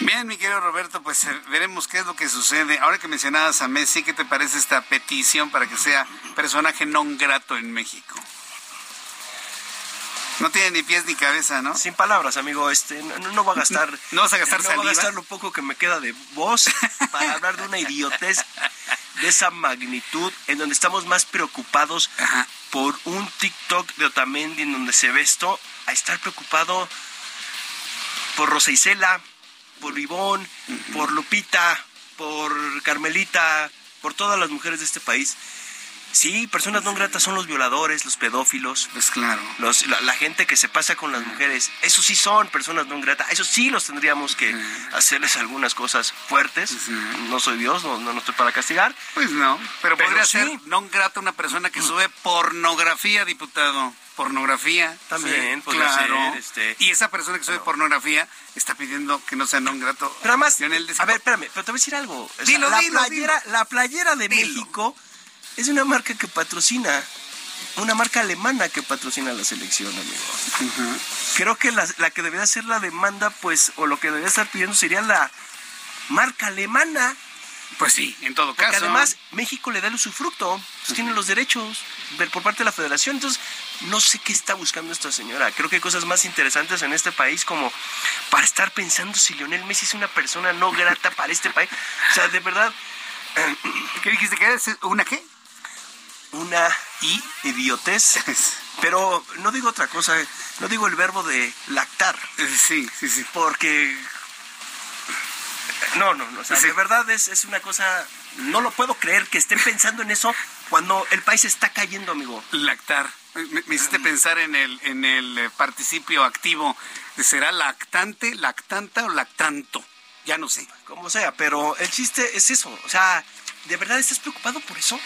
Bien, mi querido Roberto, pues eh, veremos qué es lo que sucede. Ahora que mencionabas a Messi, ¿qué te parece esta petición para que sea personaje non grato en México? No tiene ni pies ni cabeza, ¿no? Sin palabras, amigo, este, no, no voy a gastar... [LAUGHS] ¿No vas a gastar no voy a gastar lo poco que me queda de voz para [LAUGHS] hablar de una idiotez de esa magnitud en donde estamos más preocupados por un TikTok de Otamendi en donde se ve esto, a estar preocupado por Rosa Isela, por Ivón, por Lupita, por Carmelita, por todas las mujeres de este país. Sí, personas no gratas son los violadores, los pedófilos. Pues claro. Los, la, la gente que se pasa con las mujeres. Esos sí son personas no gratas. Esos sí los tendríamos que hacerles algunas cosas fuertes. No soy Dios, no, no, no estoy para castigar. Pues no, pero, Pero podría sí. ser non grata una persona que sube pornografía, diputado. Pornografía. También Sí, claro. ser, este- Y esa persona que sube pornografía está pidiendo que no sea non grato. Pero además, Lionel a ver, espérame, pero te voy a decir algo. O sea, Dilo, la, dilo, playera, la playera de México es una marca que patrocina, una marca alemana que patrocina la selección, amigo. Creo que la, la que debería hacer la demanda, pues, o lo que debería estar pidiendo sería la marca alemana. Pues sí, en todo Porque caso. además México le da el usufructo, pues tiene los derechos por parte de la federación. Entonces, no sé qué está buscando esta señora. Creo que hay cosas más interesantes en este país como para estar pensando si Lionel Messi es una persona no grata para este país. O sea, de verdad... ¿Qué dijiste que eres? ¿Una qué? Una i- idiotez. Pero no digo otra cosa, no digo el verbo de lactar. Sí, sí, sí. Porque... No, no, no. O sea, Sí. de verdad es, es una cosa... No lo puedo creer que estén pensando en eso cuando el país está cayendo, amigo. Lactar. Me, hiciste pensar en el, en el eh, participio activo. ¿Será lactante, lactanta o lactanto? Ya no sé. Como sea, pero el chiste es eso. O sea, ¿de verdad estás preocupado por eso?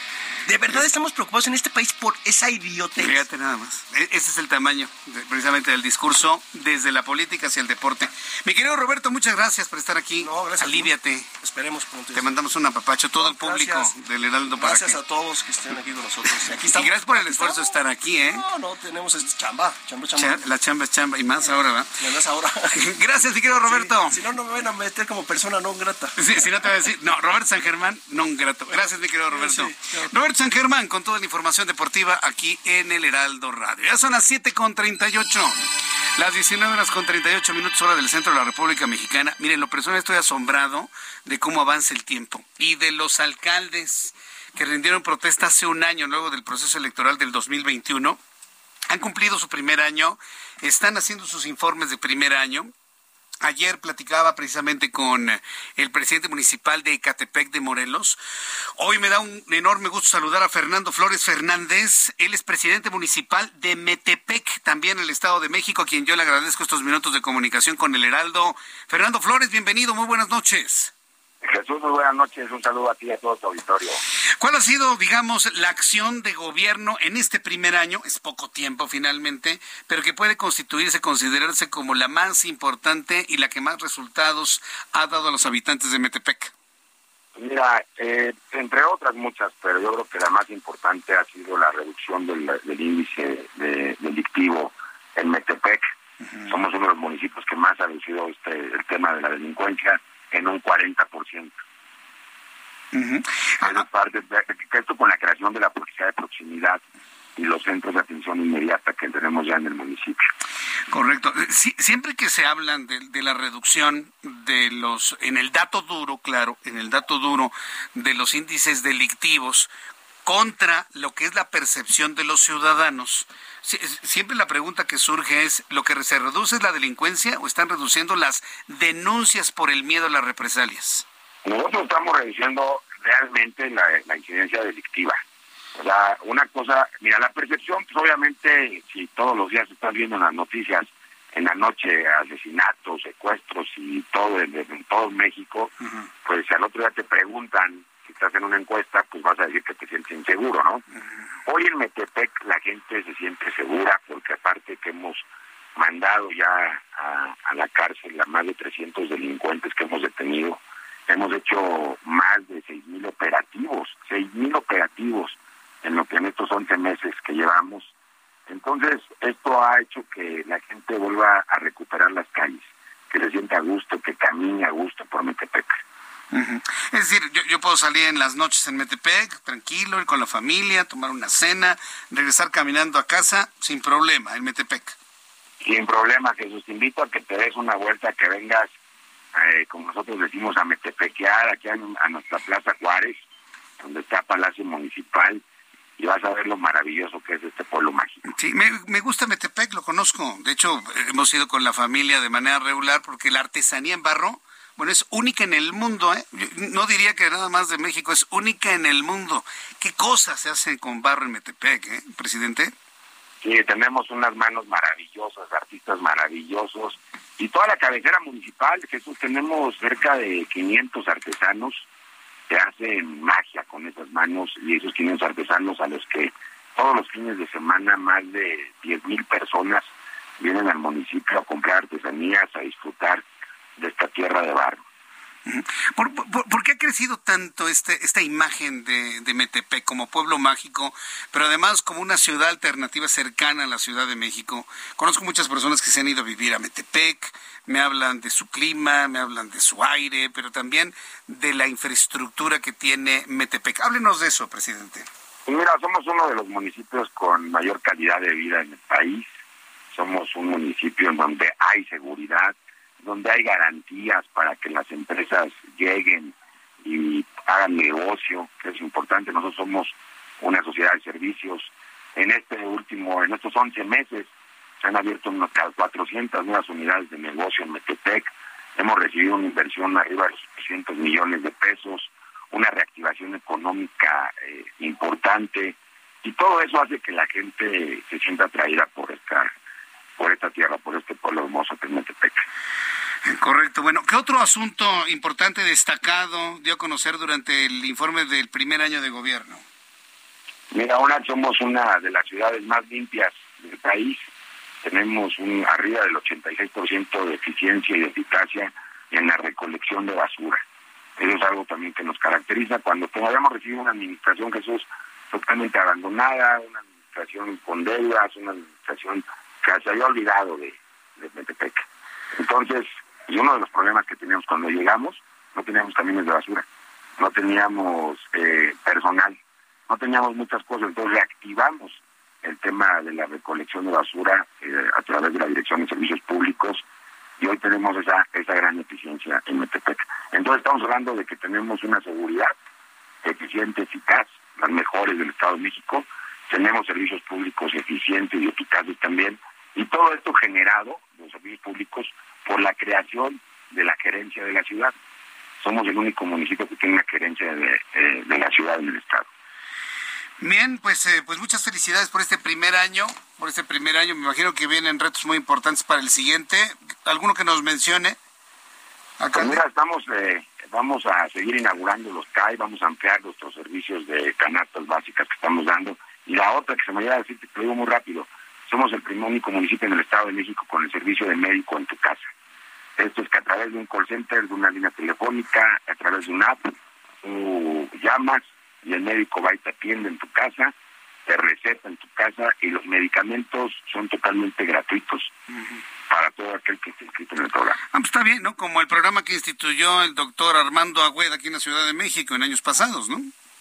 De verdad estamos preocupados en este país por esa idiotez. Fíjate nada más. E- Ese es el tamaño de- precisamente del discurso desde la política hacia el deporte. Mi querido Roberto, muchas gracias por estar aquí. No, gracias. Aliviate. Esperemos pronto. Te mandamos un apapacho, todo el público Gracias. del Heraldo para Gracias que- a todos que estén aquí con nosotros. Y, [LAUGHS] aquí Y estamos. gracias por el esfuerzo de estar aquí, ¿eh? No, no, tenemos este chamba, chamba, chamba. Cha- La chamba es chamba y más ahora, ¿va? Y además ahora. [LAUGHS] Gracias, mi querido Roberto. Si no, no me van a meter como persona no grata. Sí, si no te voy a decir, no, Roberto San Germán, non grato. Gracias, mi querido Roberto. Sí, claro. Roberto San Germán, con toda la información deportiva aquí en el Heraldo Radio. Ya son las 7 con 38. Las 19 horas con 38 minutos hora del centro de la República Mexicana. Miren, lo personal estoy asombrado de cómo avanza el tiempo y de los alcaldes que rindieron protesta hace un año luego del proceso electoral del 2021. Han cumplido su primer año, están haciendo sus informes de primer año. Ayer platicaba precisamente con eh, el presidente municipal de Ecatepec de Morelos. Hoy me da un enorme gusto saludar a Fernando Flores Fernández. Él es presidente municipal de Metepec, también el Estado de México, a quien yo le agradezco estos minutos de comunicación con el Heraldo. Fernando Flores, bienvenido, muy buenas noches. Jesús, muy buenas noches. Un saludo a ti y a todo tu auditorio. ¿Cuál ha sido, digamos, la acción de gobierno en este primer año? Es poco tiempo finalmente, pero que puede constituirse, considerarse como la más importante y la que más resultados ha dado a los habitantes de Metepec. Mira, eh, entre otras muchas, pero yo creo que la más importante ha sido la reducción del, del índice de- delictivo en Metepec. Somos uno de los municipios que más ha reducido este, el tema de la delincuencia en un 40%. Eso es parte de- que esto con la creación de la policía de proximidad y los centros de atención inmediata que tenemos ya en el municipio. Correcto. Eh, siempre que se hablan de, de la reducción de los, en el dato duro, claro, en el dato duro de los índices delictivos contra lo que es la percepción de los ciudadanos, siempre la pregunta que surge es, ¿lo que se reduce es la delincuencia o están reduciendo las denuncias por el miedo a las represalias? Nosotros estamos reduciendo realmente la, la incidencia delictiva. O sea, una cosa, mira, la percepción, pues obviamente, si todos los días estás viendo en las noticias, en la noche, asesinatos, secuestros y todo en, en todo México, pues si al otro día te preguntan, si estás en una encuesta, pues vas a decir que te sientes inseguro, ¿no? Hoy en Metepec la gente se siente segura porque aparte que hemos mandado ya a, a la cárcel a más de 300 delincuentes que hemos detenido, hemos hecho más de 6.000 operativos, 6.000 operativos en lo que en estos 11 meses que llevamos. Entonces, esto ha hecho que la gente vuelva a recuperar las calles, que se sienta a gusto, que camine a gusto por Metepec. Ujú. Es decir, yo, yo puedo salir en las noches en Metepec, tranquilo, ir con la familia, tomar una cena, regresar caminando a casa sin problema en Metepec. Sin problema, Jesús, te invito a que te des una vuelta, que vengas, eh, como nosotros decimos, a Metepequear, aquí a, a nuestra Plaza Juárez, donde está Palacio Municipal, y vas a ver lo maravilloso que es este pueblo mágico. Sí, me, me gusta Metepec, lo conozco. De hecho, hemos ido con la familia de manera regular porque la artesanía en barro, bueno, es única en el mundo, ¿eh? No diría que nada más de México, es única en el mundo. ¿Qué cosas se hacen con barro en Metepec, eh, presidente? Sí, tenemos unas manos maravillosas, artistas maravillosos, y toda la cabecera municipal, Jesús, tenemos cerca de 500 artesanos que hacen magia con esas manos, y esos 500 artesanos a los que todos los fines de semana más de 10 mil personas vienen al municipio a comprar artesanías, a disfrutar de esta tierra de barro. ¿Por, por- por qué ha crecido tanto este, esta imagen de, de Metepec como pueblo mágico, pero además como una ciudad alternativa cercana a la Ciudad de México? Conozco muchas personas que se han ido a vivir a Metepec, me hablan de su clima, me hablan de su aire, pero también de la infraestructura que tiene Metepec. Háblenos de eso, presidente. Mira, somos uno de los municipios con mayor calidad de vida en el país. Somos un municipio en donde hay seguridad, donde hay garantías para que las empresas lleguen y hagan negocio, que es importante. Nosotros somos una sociedad de servicios. En este último, en estos 11 meses, se han abierto unas 400 nuevas unidades de negocio en Metepec. Hemos recibido una inversión arriba de los 800 millones de pesos, una reactivación económica eh, importante y todo eso hace que la gente se sienta atraída por esta por esta tierra, por este pueblo hermoso que es Metepec. Correcto. Bueno, ¿qué otro asunto importante destacado dio a conocer durante el informe del primer año de gobierno? Mira, ahora somos una de las ciudades más limpias del país. Tenemos un arriba del 86% de eficiencia y de eficacia en la recolección de basura. Eso es algo también que nos caracteriza. Cuando habíamos recibido una administración, Jesús, totalmente abandonada, una administración con deudas, una administración se había olvidado de, de Metepec. Entonces, y uno de los problemas que teníamos cuando llegamos, no teníamos camiones de basura, no teníamos eh, personal, no teníamos muchas cosas, entonces reactivamos el tema de la recolección de basura eh, a través de la Dirección de Servicios Públicos y hoy tenemos esa, esa gran eficiencia en Metepec. Entonces estamos hablando de que tenemos una seguridad eficiente, eficaz, las mejores del Estado de México, tenemos servicios públicos eficientes y eficaces también, y todo esto generado, los servicios públicos, por la creación de la gerencia de la ciudad. Somos el único municipio que tiene una gerencia de, eh, de la ciudad en el Estado. Bien, pues, eh, pues muchas felicidades por este primer año, por este primer año. Me imagino que vienen retos muy importantes para el siguiente. ¿Alguno que nos mencione? Pues mira, estamos, eh, vamos a seguir inaugurando los CAI, vamos a ampliar nuestros servicios de canastas básicas que estamos dando. Y la otra que se me olvidó decir, te lo digo muy rápido, somos el primer único municipio en el Estado de México con el servicio de médico en tu casa. Esto es que a través de un call center, de una línea telefónica, a través de una app, tú llamas y el médico va y te atiende en tu casa, te receta en tu casa y los medicamentos son totalmente gratuitos para todo aquel que esté inscrito en el programa. Ah, pues está bien, ¿no? Como el programa que instituyó el doctor Armando Agüeda aquí en la Ciudad de México en años pasados, ¿no?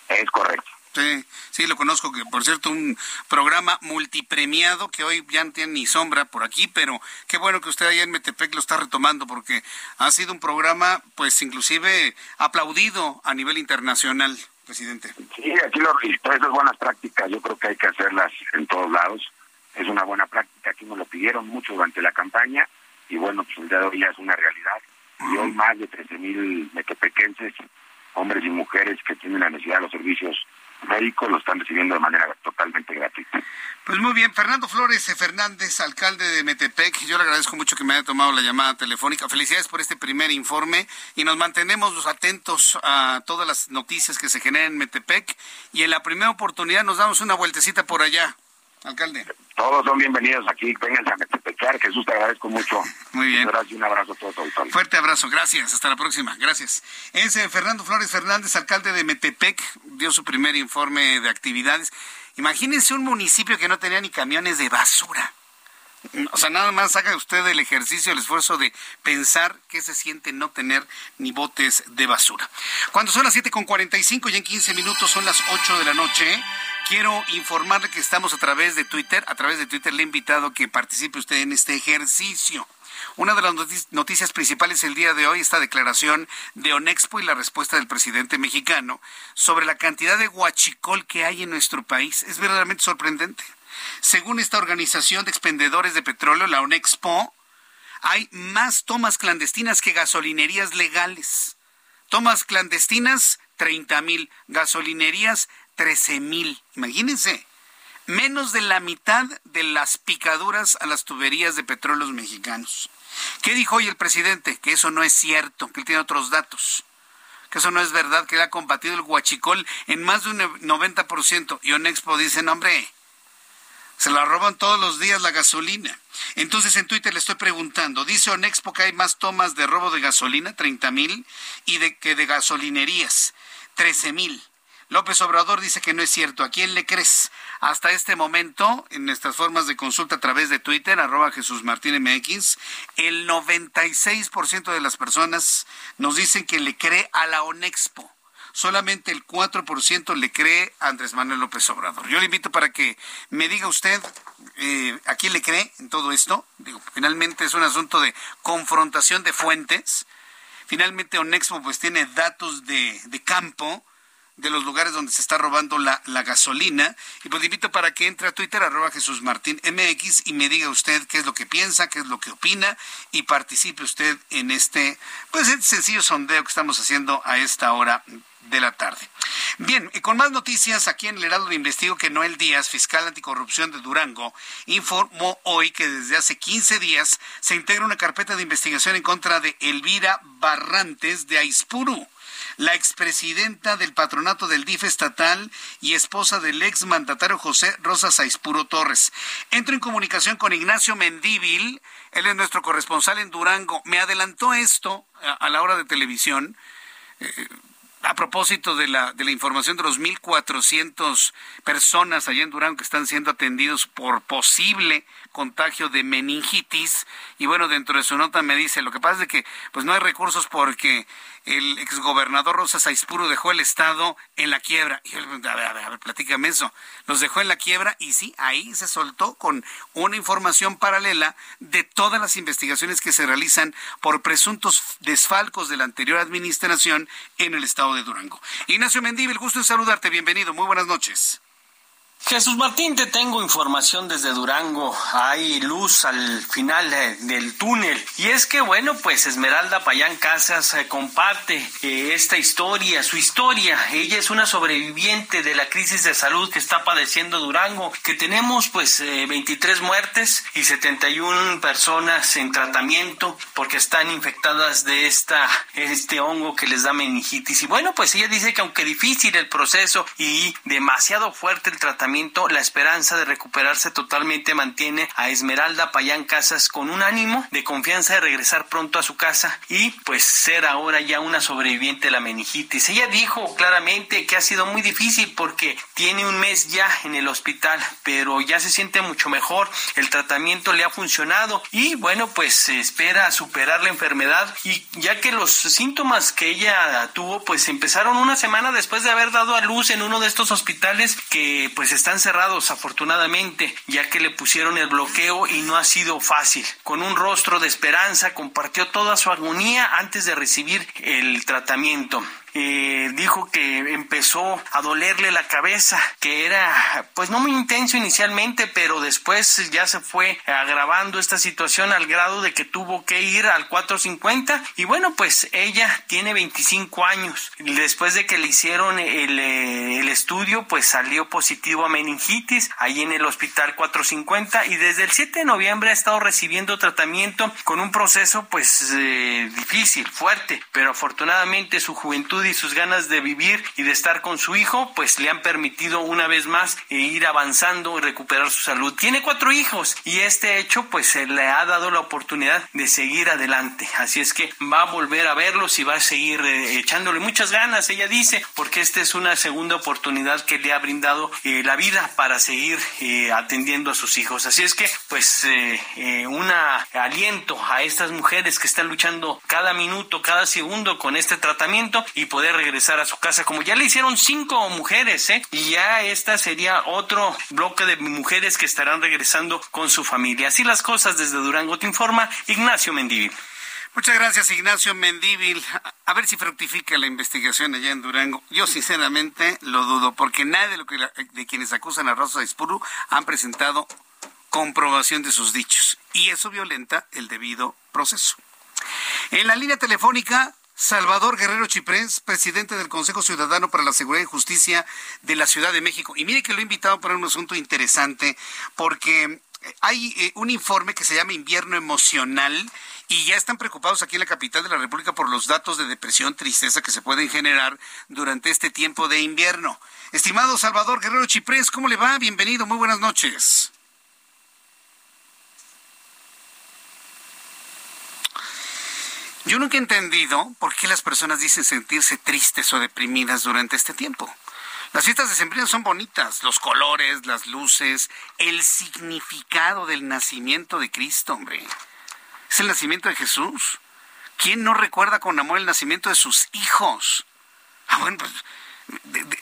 Es correcto. Sí, sí, lo conozco, que por cierto, un programa multipremiado que hoy ya no tiene ni sombra por aquí, pero qué bueno que usted allá en Metepec lo está retomando, porque ha sido un programa, pues, inclusive aplaudido a nivel internacional, presidente. Sí, aquí lo, esas buenas prácticas yo creo que hay que hacerlas en todos lados. Es una buena práctica, aquí nos lo pidieron mucho durante la campaña, y bueno, pues el día de hoy ya es una realidad. Y hoy más de 13 mil metepequenses, hombres y mujeres que tienen la necesidad de los servicios médicos lo están recibiendo de manera totalmente gratuita. Pues muy bien, Fernando Flores Fernández, alcalde de Metepec, yo le agradezco mucho que me haya tomado la llamada telefónica. Felicidades por este primer informe y nos mantenemos atentos a todas las noticias que se generan en Metepec y en la primera oportunidad nos damos una vueltecita por allá alcalde. Todos son bienvenidos aquí, vengan a Metepec, Jesús, te agradezco mucho. Muy bien. Un abrazo a todos. Fuerte abrazo, gracias, hasta la próxima, gracias. Es Fernando Flores Fernández, alcalde de Metepec, dio su primer informe de actividades. Imagínense un municipio que no tenía ni camiones de basura. O sea, nada más haga usted el ejercicio, el esfuerzo de pensar qué se siente no tener ni botes de basura. Cuando son las 7.45 y en 15 minutos son las 8 de la noche, quiero informarle que estamos a través de Twitter. A través de Twitter le he invitado a que participe usted en este ejercicio. Una de las noticias principales el día de hoy, esta declaración de Onexpo y la respuesta del presidente mexicano sobre la cantidad de huachicol que hay en nuestro país. Es verdaderamente sorprendente. Según esta organización de expendedores de petróleo, la ONEXPO, hay más tomas clandestinas que gasolinerías legales. Tomas clandestinas, 30 mil. Gasolinerías, 13 mil. Imagínense, menos de la mitad de las picaduras a las tuberías de petróleos mexicanos. ¿Qué dijo hoy el presidente? Que eso no es cierto, que él tiene otros datos. Que eso no es verdad, que él ha combatido el huachicol en más de un 90%. Y Onexpo dice, no, hombre, se la roban todos los días la gasolina. Entonces en Twitter le estoy preguntando, dice Onexpo que hay más tomas de robo de gasolina, 30 mil, y de que de gasolinerías, 13 mil. López Obrador dice que no es cierto. ¿A quién le crees? Hasta este momento, en nuestras formas de consulta a través de Twitter, arroba Jesús Martín MX, el 96% de las personas nos dicen que le cree a la Onexpo solamente el 4% le cree a Andrés Manuel López Obrador. Yo le invito para que me diga usted eh, a quién le cree en todo esto. Digo, finalmente es un asunto de confrontación de fuentes. Finalmente Onexpo pues tiene datos de, de campo de los lugares donde se está robando la, la, gasolina. Y pues le invito para que entre a Twitter, arroba Jesús Martín MX, y me diga usted qué es lo que piensa, qué es lo que opina, y participe usted en este, pues, este sencillo sondeo que estamos haciendo a esta hora de la tarde. Bien, y con más noticias aquí en el Heraldo de Investigo que Noel Díaz, fiscal anticorrupción de Durango, informó hoy que desde hace 15 días se integra una carpeta de investigación en contra de Elvira Barrantes de Aispuru la expresidenta del patronato del DIF estatal y esposa del ex mandatario José Rosa Aispuro Torres. Entro en comunicación con Ignacio Mendíbil, él es nuestro corresponsal en Durango. Me adelantó esto a, la hora de televisión. Eh, a propósito de la, de la información de los 1.400 personas allá en Durango que están siendo atendidos por posible contagio de meningitis, y bueno, dentro de su nota me dice, lo que pasa es que pues no hay recursos porque el exgobernador Rosa Saispuro dejó el Estado en la quiebra. Y a ver, a ver, a ver, platícame eso. Los dejó en la quiebra y sí, ahí se soltó con una información paralela de todas las investigaciones que se realizan por presuntos desfalcos de la anterior administración en el Estado de Durango. Ignacio Mendívil, gusto en saludarte. Bienvenido. Muy buenas noches. Jesús Martín, te tengo información desde Durango. Hay luz al final del túnel. Y es que, bueno, pues Esmeralda Payán Casas eh, comparte eh, esta historia, su historia. Ella es una sobreviviente de la crisis de salud que está padeciendo Durango, que tenemos pues 23 eh, muertes y 71 personas en tratamiento porque están infectadas de esta, este hongo que les da meningitis. Y bueno, pues ella dice que aunque difícil el proceso y demasiado fuerte el tratamiento, la esperanza de recuperarse totalmente mantiene a Esmeralda Payán Casas con un ánimo de confianza de regresar pronto a su casa y pues ser ahora ya una sobreviviente de la meningitis. Ella dijo claramente que ha sido muy difícil porque tiene un mes ya en el hospital, pero ya se siente mucho mejor, el tratamiento le ha funcionado y bueno, pues se espera superar la enfermedad y ya que los síntomas que ella tuvo pues empezaron una semana después de haber dado a luz en uno de estos hospitales que pues están cerrados afortunadamente, ya que le pusieron el bloqueo y no ha sido fácil. Con un rostro de esperanza compartió toda su agonía antes de recibir el tratamiento. Eh, dijo que empezó a dolerle la cabeza, que era pues no muy intenso inicialmente, pero después ya se fue agravando esta situación al grado de que tuvo que ir al 450 y bueno pues ella tiene 25 años. Después de que le hicieron el, eh, el estudio pues salió positivo a meningitis ahí en el hospital 450 y desde el 7 de noviembre ha estado recibiendo tratamiento con un proceso pues eh, difícil, fuerte, pero afortunadamente su juventud y sus ganas de vivir y de estar con su hijo, pues le han permitido una vez más eh, ir avanzando y recuperar su salud. Tiene cuatro hijos y este hecho pues se le ha dado la oportunidad de seguir adelante. Así es que va a volver a verlos y va a seguir eh, echándole muchas ganas, ella dice, porque esta es una segunda oportunidad que le ha brindado eh, la vida para seguir atendiendo a sus hijos. Así es que pues un aliento a estas mujeres que están luchando cada minuto, cada segundo con este tratamiento y poder regresar a su casa, como ya le hicieron cinco mujeres, ¿eh? Y ya esta sería otro bloque de mujeres que estarán regresando con su familia. Así las cosas desde Durango te informa Ignacio Mendívil. Muchas gracias, Ignacio Mendívil. A ver si fructifica la investigación allá en Durango. Yo sinceramente lo dudo, porque nadie de, quienes acusan a Rosa Ispuru han presentado comprobación de sus dichos. Y eso violenta el debido proceso. En la línea telefónica Salvador Guerrero Chiprés, presidente del Consejo Ciudadano para la Seguridad y Justicia de la Ciudad de México. Y mire que lo he invitado para un asunto interesante, porque hay eh, un informe que se llama Invierno Emocional y ya están preocupados aquí en la capital de la República por los datos de depresión, tristeza que se pueden generar durante este tiempo de invierno. Estimado Salvador Guerrero Chiprés, ¿cómo le va? Bienvenido, muy buenas noches. Yo nunca he entendido por qué las personas dicen sentirse tristes o deprimidas durante este tiempo. Las fiestas de decembrinas son bonitas, los colores, las luces, el significado del nacimiento de Cristo, hombre. Es el nacimiento de Jesús. ¿Quién no recuerda con amor el nacimiento de sus hijos? Ah, bueno, pues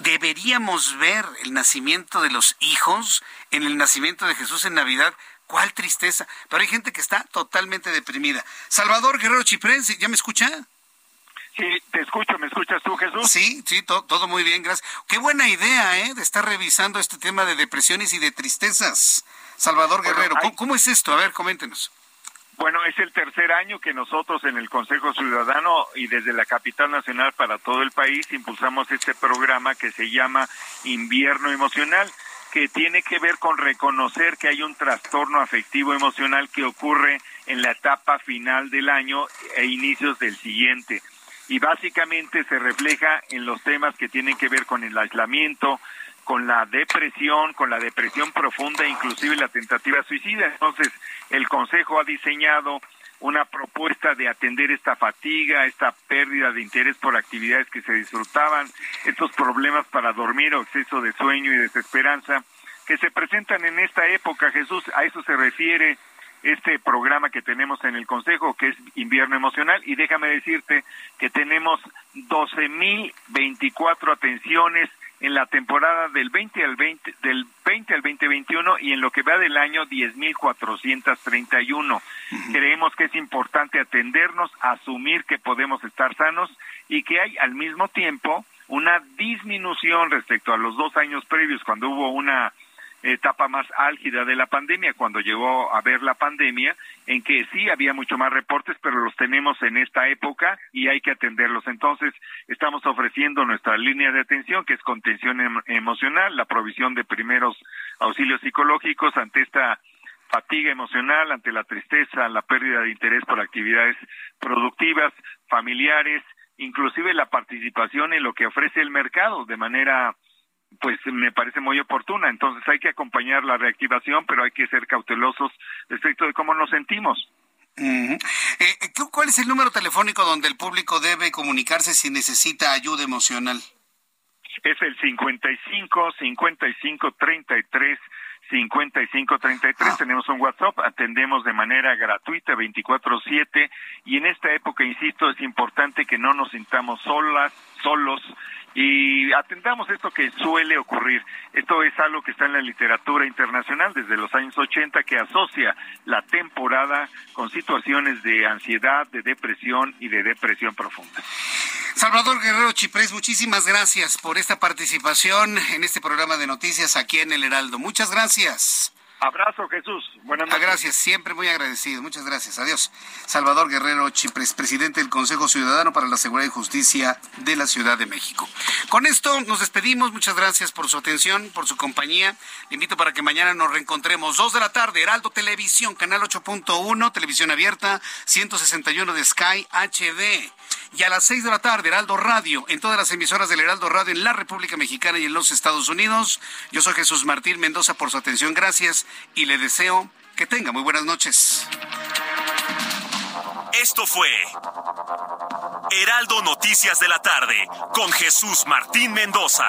deberíamos ver el nacimiento de los hijos en el nacimiento de Jesús en Navidad ¿Cuál tristeza? Pero hay gente que está totalmente deprimida. Salvador Guerrero Chiprés, ¿ya me escucha? Sí, te escucho, ¿me escuchas tú, Jesús? Sí, sí, todo muy bien, gracias. Qué buena idea, ¿eh? De estar revisando este tema de depresiones y de tristezas. Salvador Guerrero, ¿Cómo, es esto? A ver, coméntenos. Bueno, es el tercer año que nosotros en el Consejo Ciudadano y desde la capital nacional para todo el país impulsamos este programa que se llama Invierno Emocional, que tiene que ver con reconocer que hay un trastorno afectivo emocional que ocurre en la etapa final del año e inicios del siguiente. Y básicamente se refleja en los temas que tienen que ver con el aislamiento, con la depresión, con la depresión profunda, inclusive la tentativa suicida. Entonces, el Consejo ha diseñado una propuesta de atender esta fatiga, esta pérdida de interés por actividades que se disfrutaban, estos problemas para dormir o exceso de sueño y desesperanza que se presentan en esta época, Jesús, a eso se refiere este programa que tenemos en el Consejo, que es Invierno Emocional, y déjame decirte que tenemos 12.024 atenciones en la temporada del 20 al 20 del 20 al 2021 y en lo que va del año 10.431. Creemos que es importante atendernos, asumir que podemos estar sanos y que hay al mismo tiempo una disminución respecto a los dos años previos cuando hubo una etapa más álgida de la pandemia, cuando llegó a ver la pandemia, en que sí había mucho más reportes, pero los tenemos en esta época y hay que atenderlos. Entonces, estamos ofreciendo nuestra línea de atención, que es contención em, emocional, la provisión de primeros auxilios psicológicos ante esta fatiga emocional, ante la tristeza, la pérdida de interés por actividades productivas, familiares, inclusive la participación en lo que ofrece el mercado de manera pues me parece muy oportuna. Entonces hay que acompañar la reactivación, pero hay que ser cautelosos respecto de cómo nos sentimos. Eh, eh, ¿Cuál es el número telefónico donde el público debe comunicarse si necesita ayuda emocional? Es el 55 55 33 5533. Ah. Tenemos un WhatsApp, atendemos de manera gratuita 24/7 y en esta época, insisto, es importante que no nos sintamos solas, solos y atendamos esto que suele ocurrir. Esto es algo que está en la literatura internacional desde los años 80 que asocia la temporada con situaciones de ansiedad, de depresión y de depresión profunda. Salvador Guerrero Chiprés, muchísimas gracias por esta participación en este programa de noticias aquí en El Heraldo. Muchas gracias. Abrazo, Jesús. Buenas noches. Gracias, siempre muy agradecido. Muchas gracias. Adiós. Salvador Guerrero Chipres, presidente del Consejo Ciudadano para la Seguridad y Justicia de la Ciudad de México. Con esto nos despedimos. Muchas gracias por su atención, por su compañía. Le invito para que mañana nos reencontremos. Dos de la tarde, Heraldo Televisión, canal 8.1, televisión abierta, 161 de Sky HD. Y a las seis de la tarde, Heraldo Radio, en todas las emisoras del Heraldo Radio en la República Mexicana y en los Estados Unidos. Yo soy Jesús Martín Mendoza por su atención. Gracias y le deseo que tenga muy buenas noches. Esto fue Heraldo Noticias de la tarde con Jesús Martín Mendoza.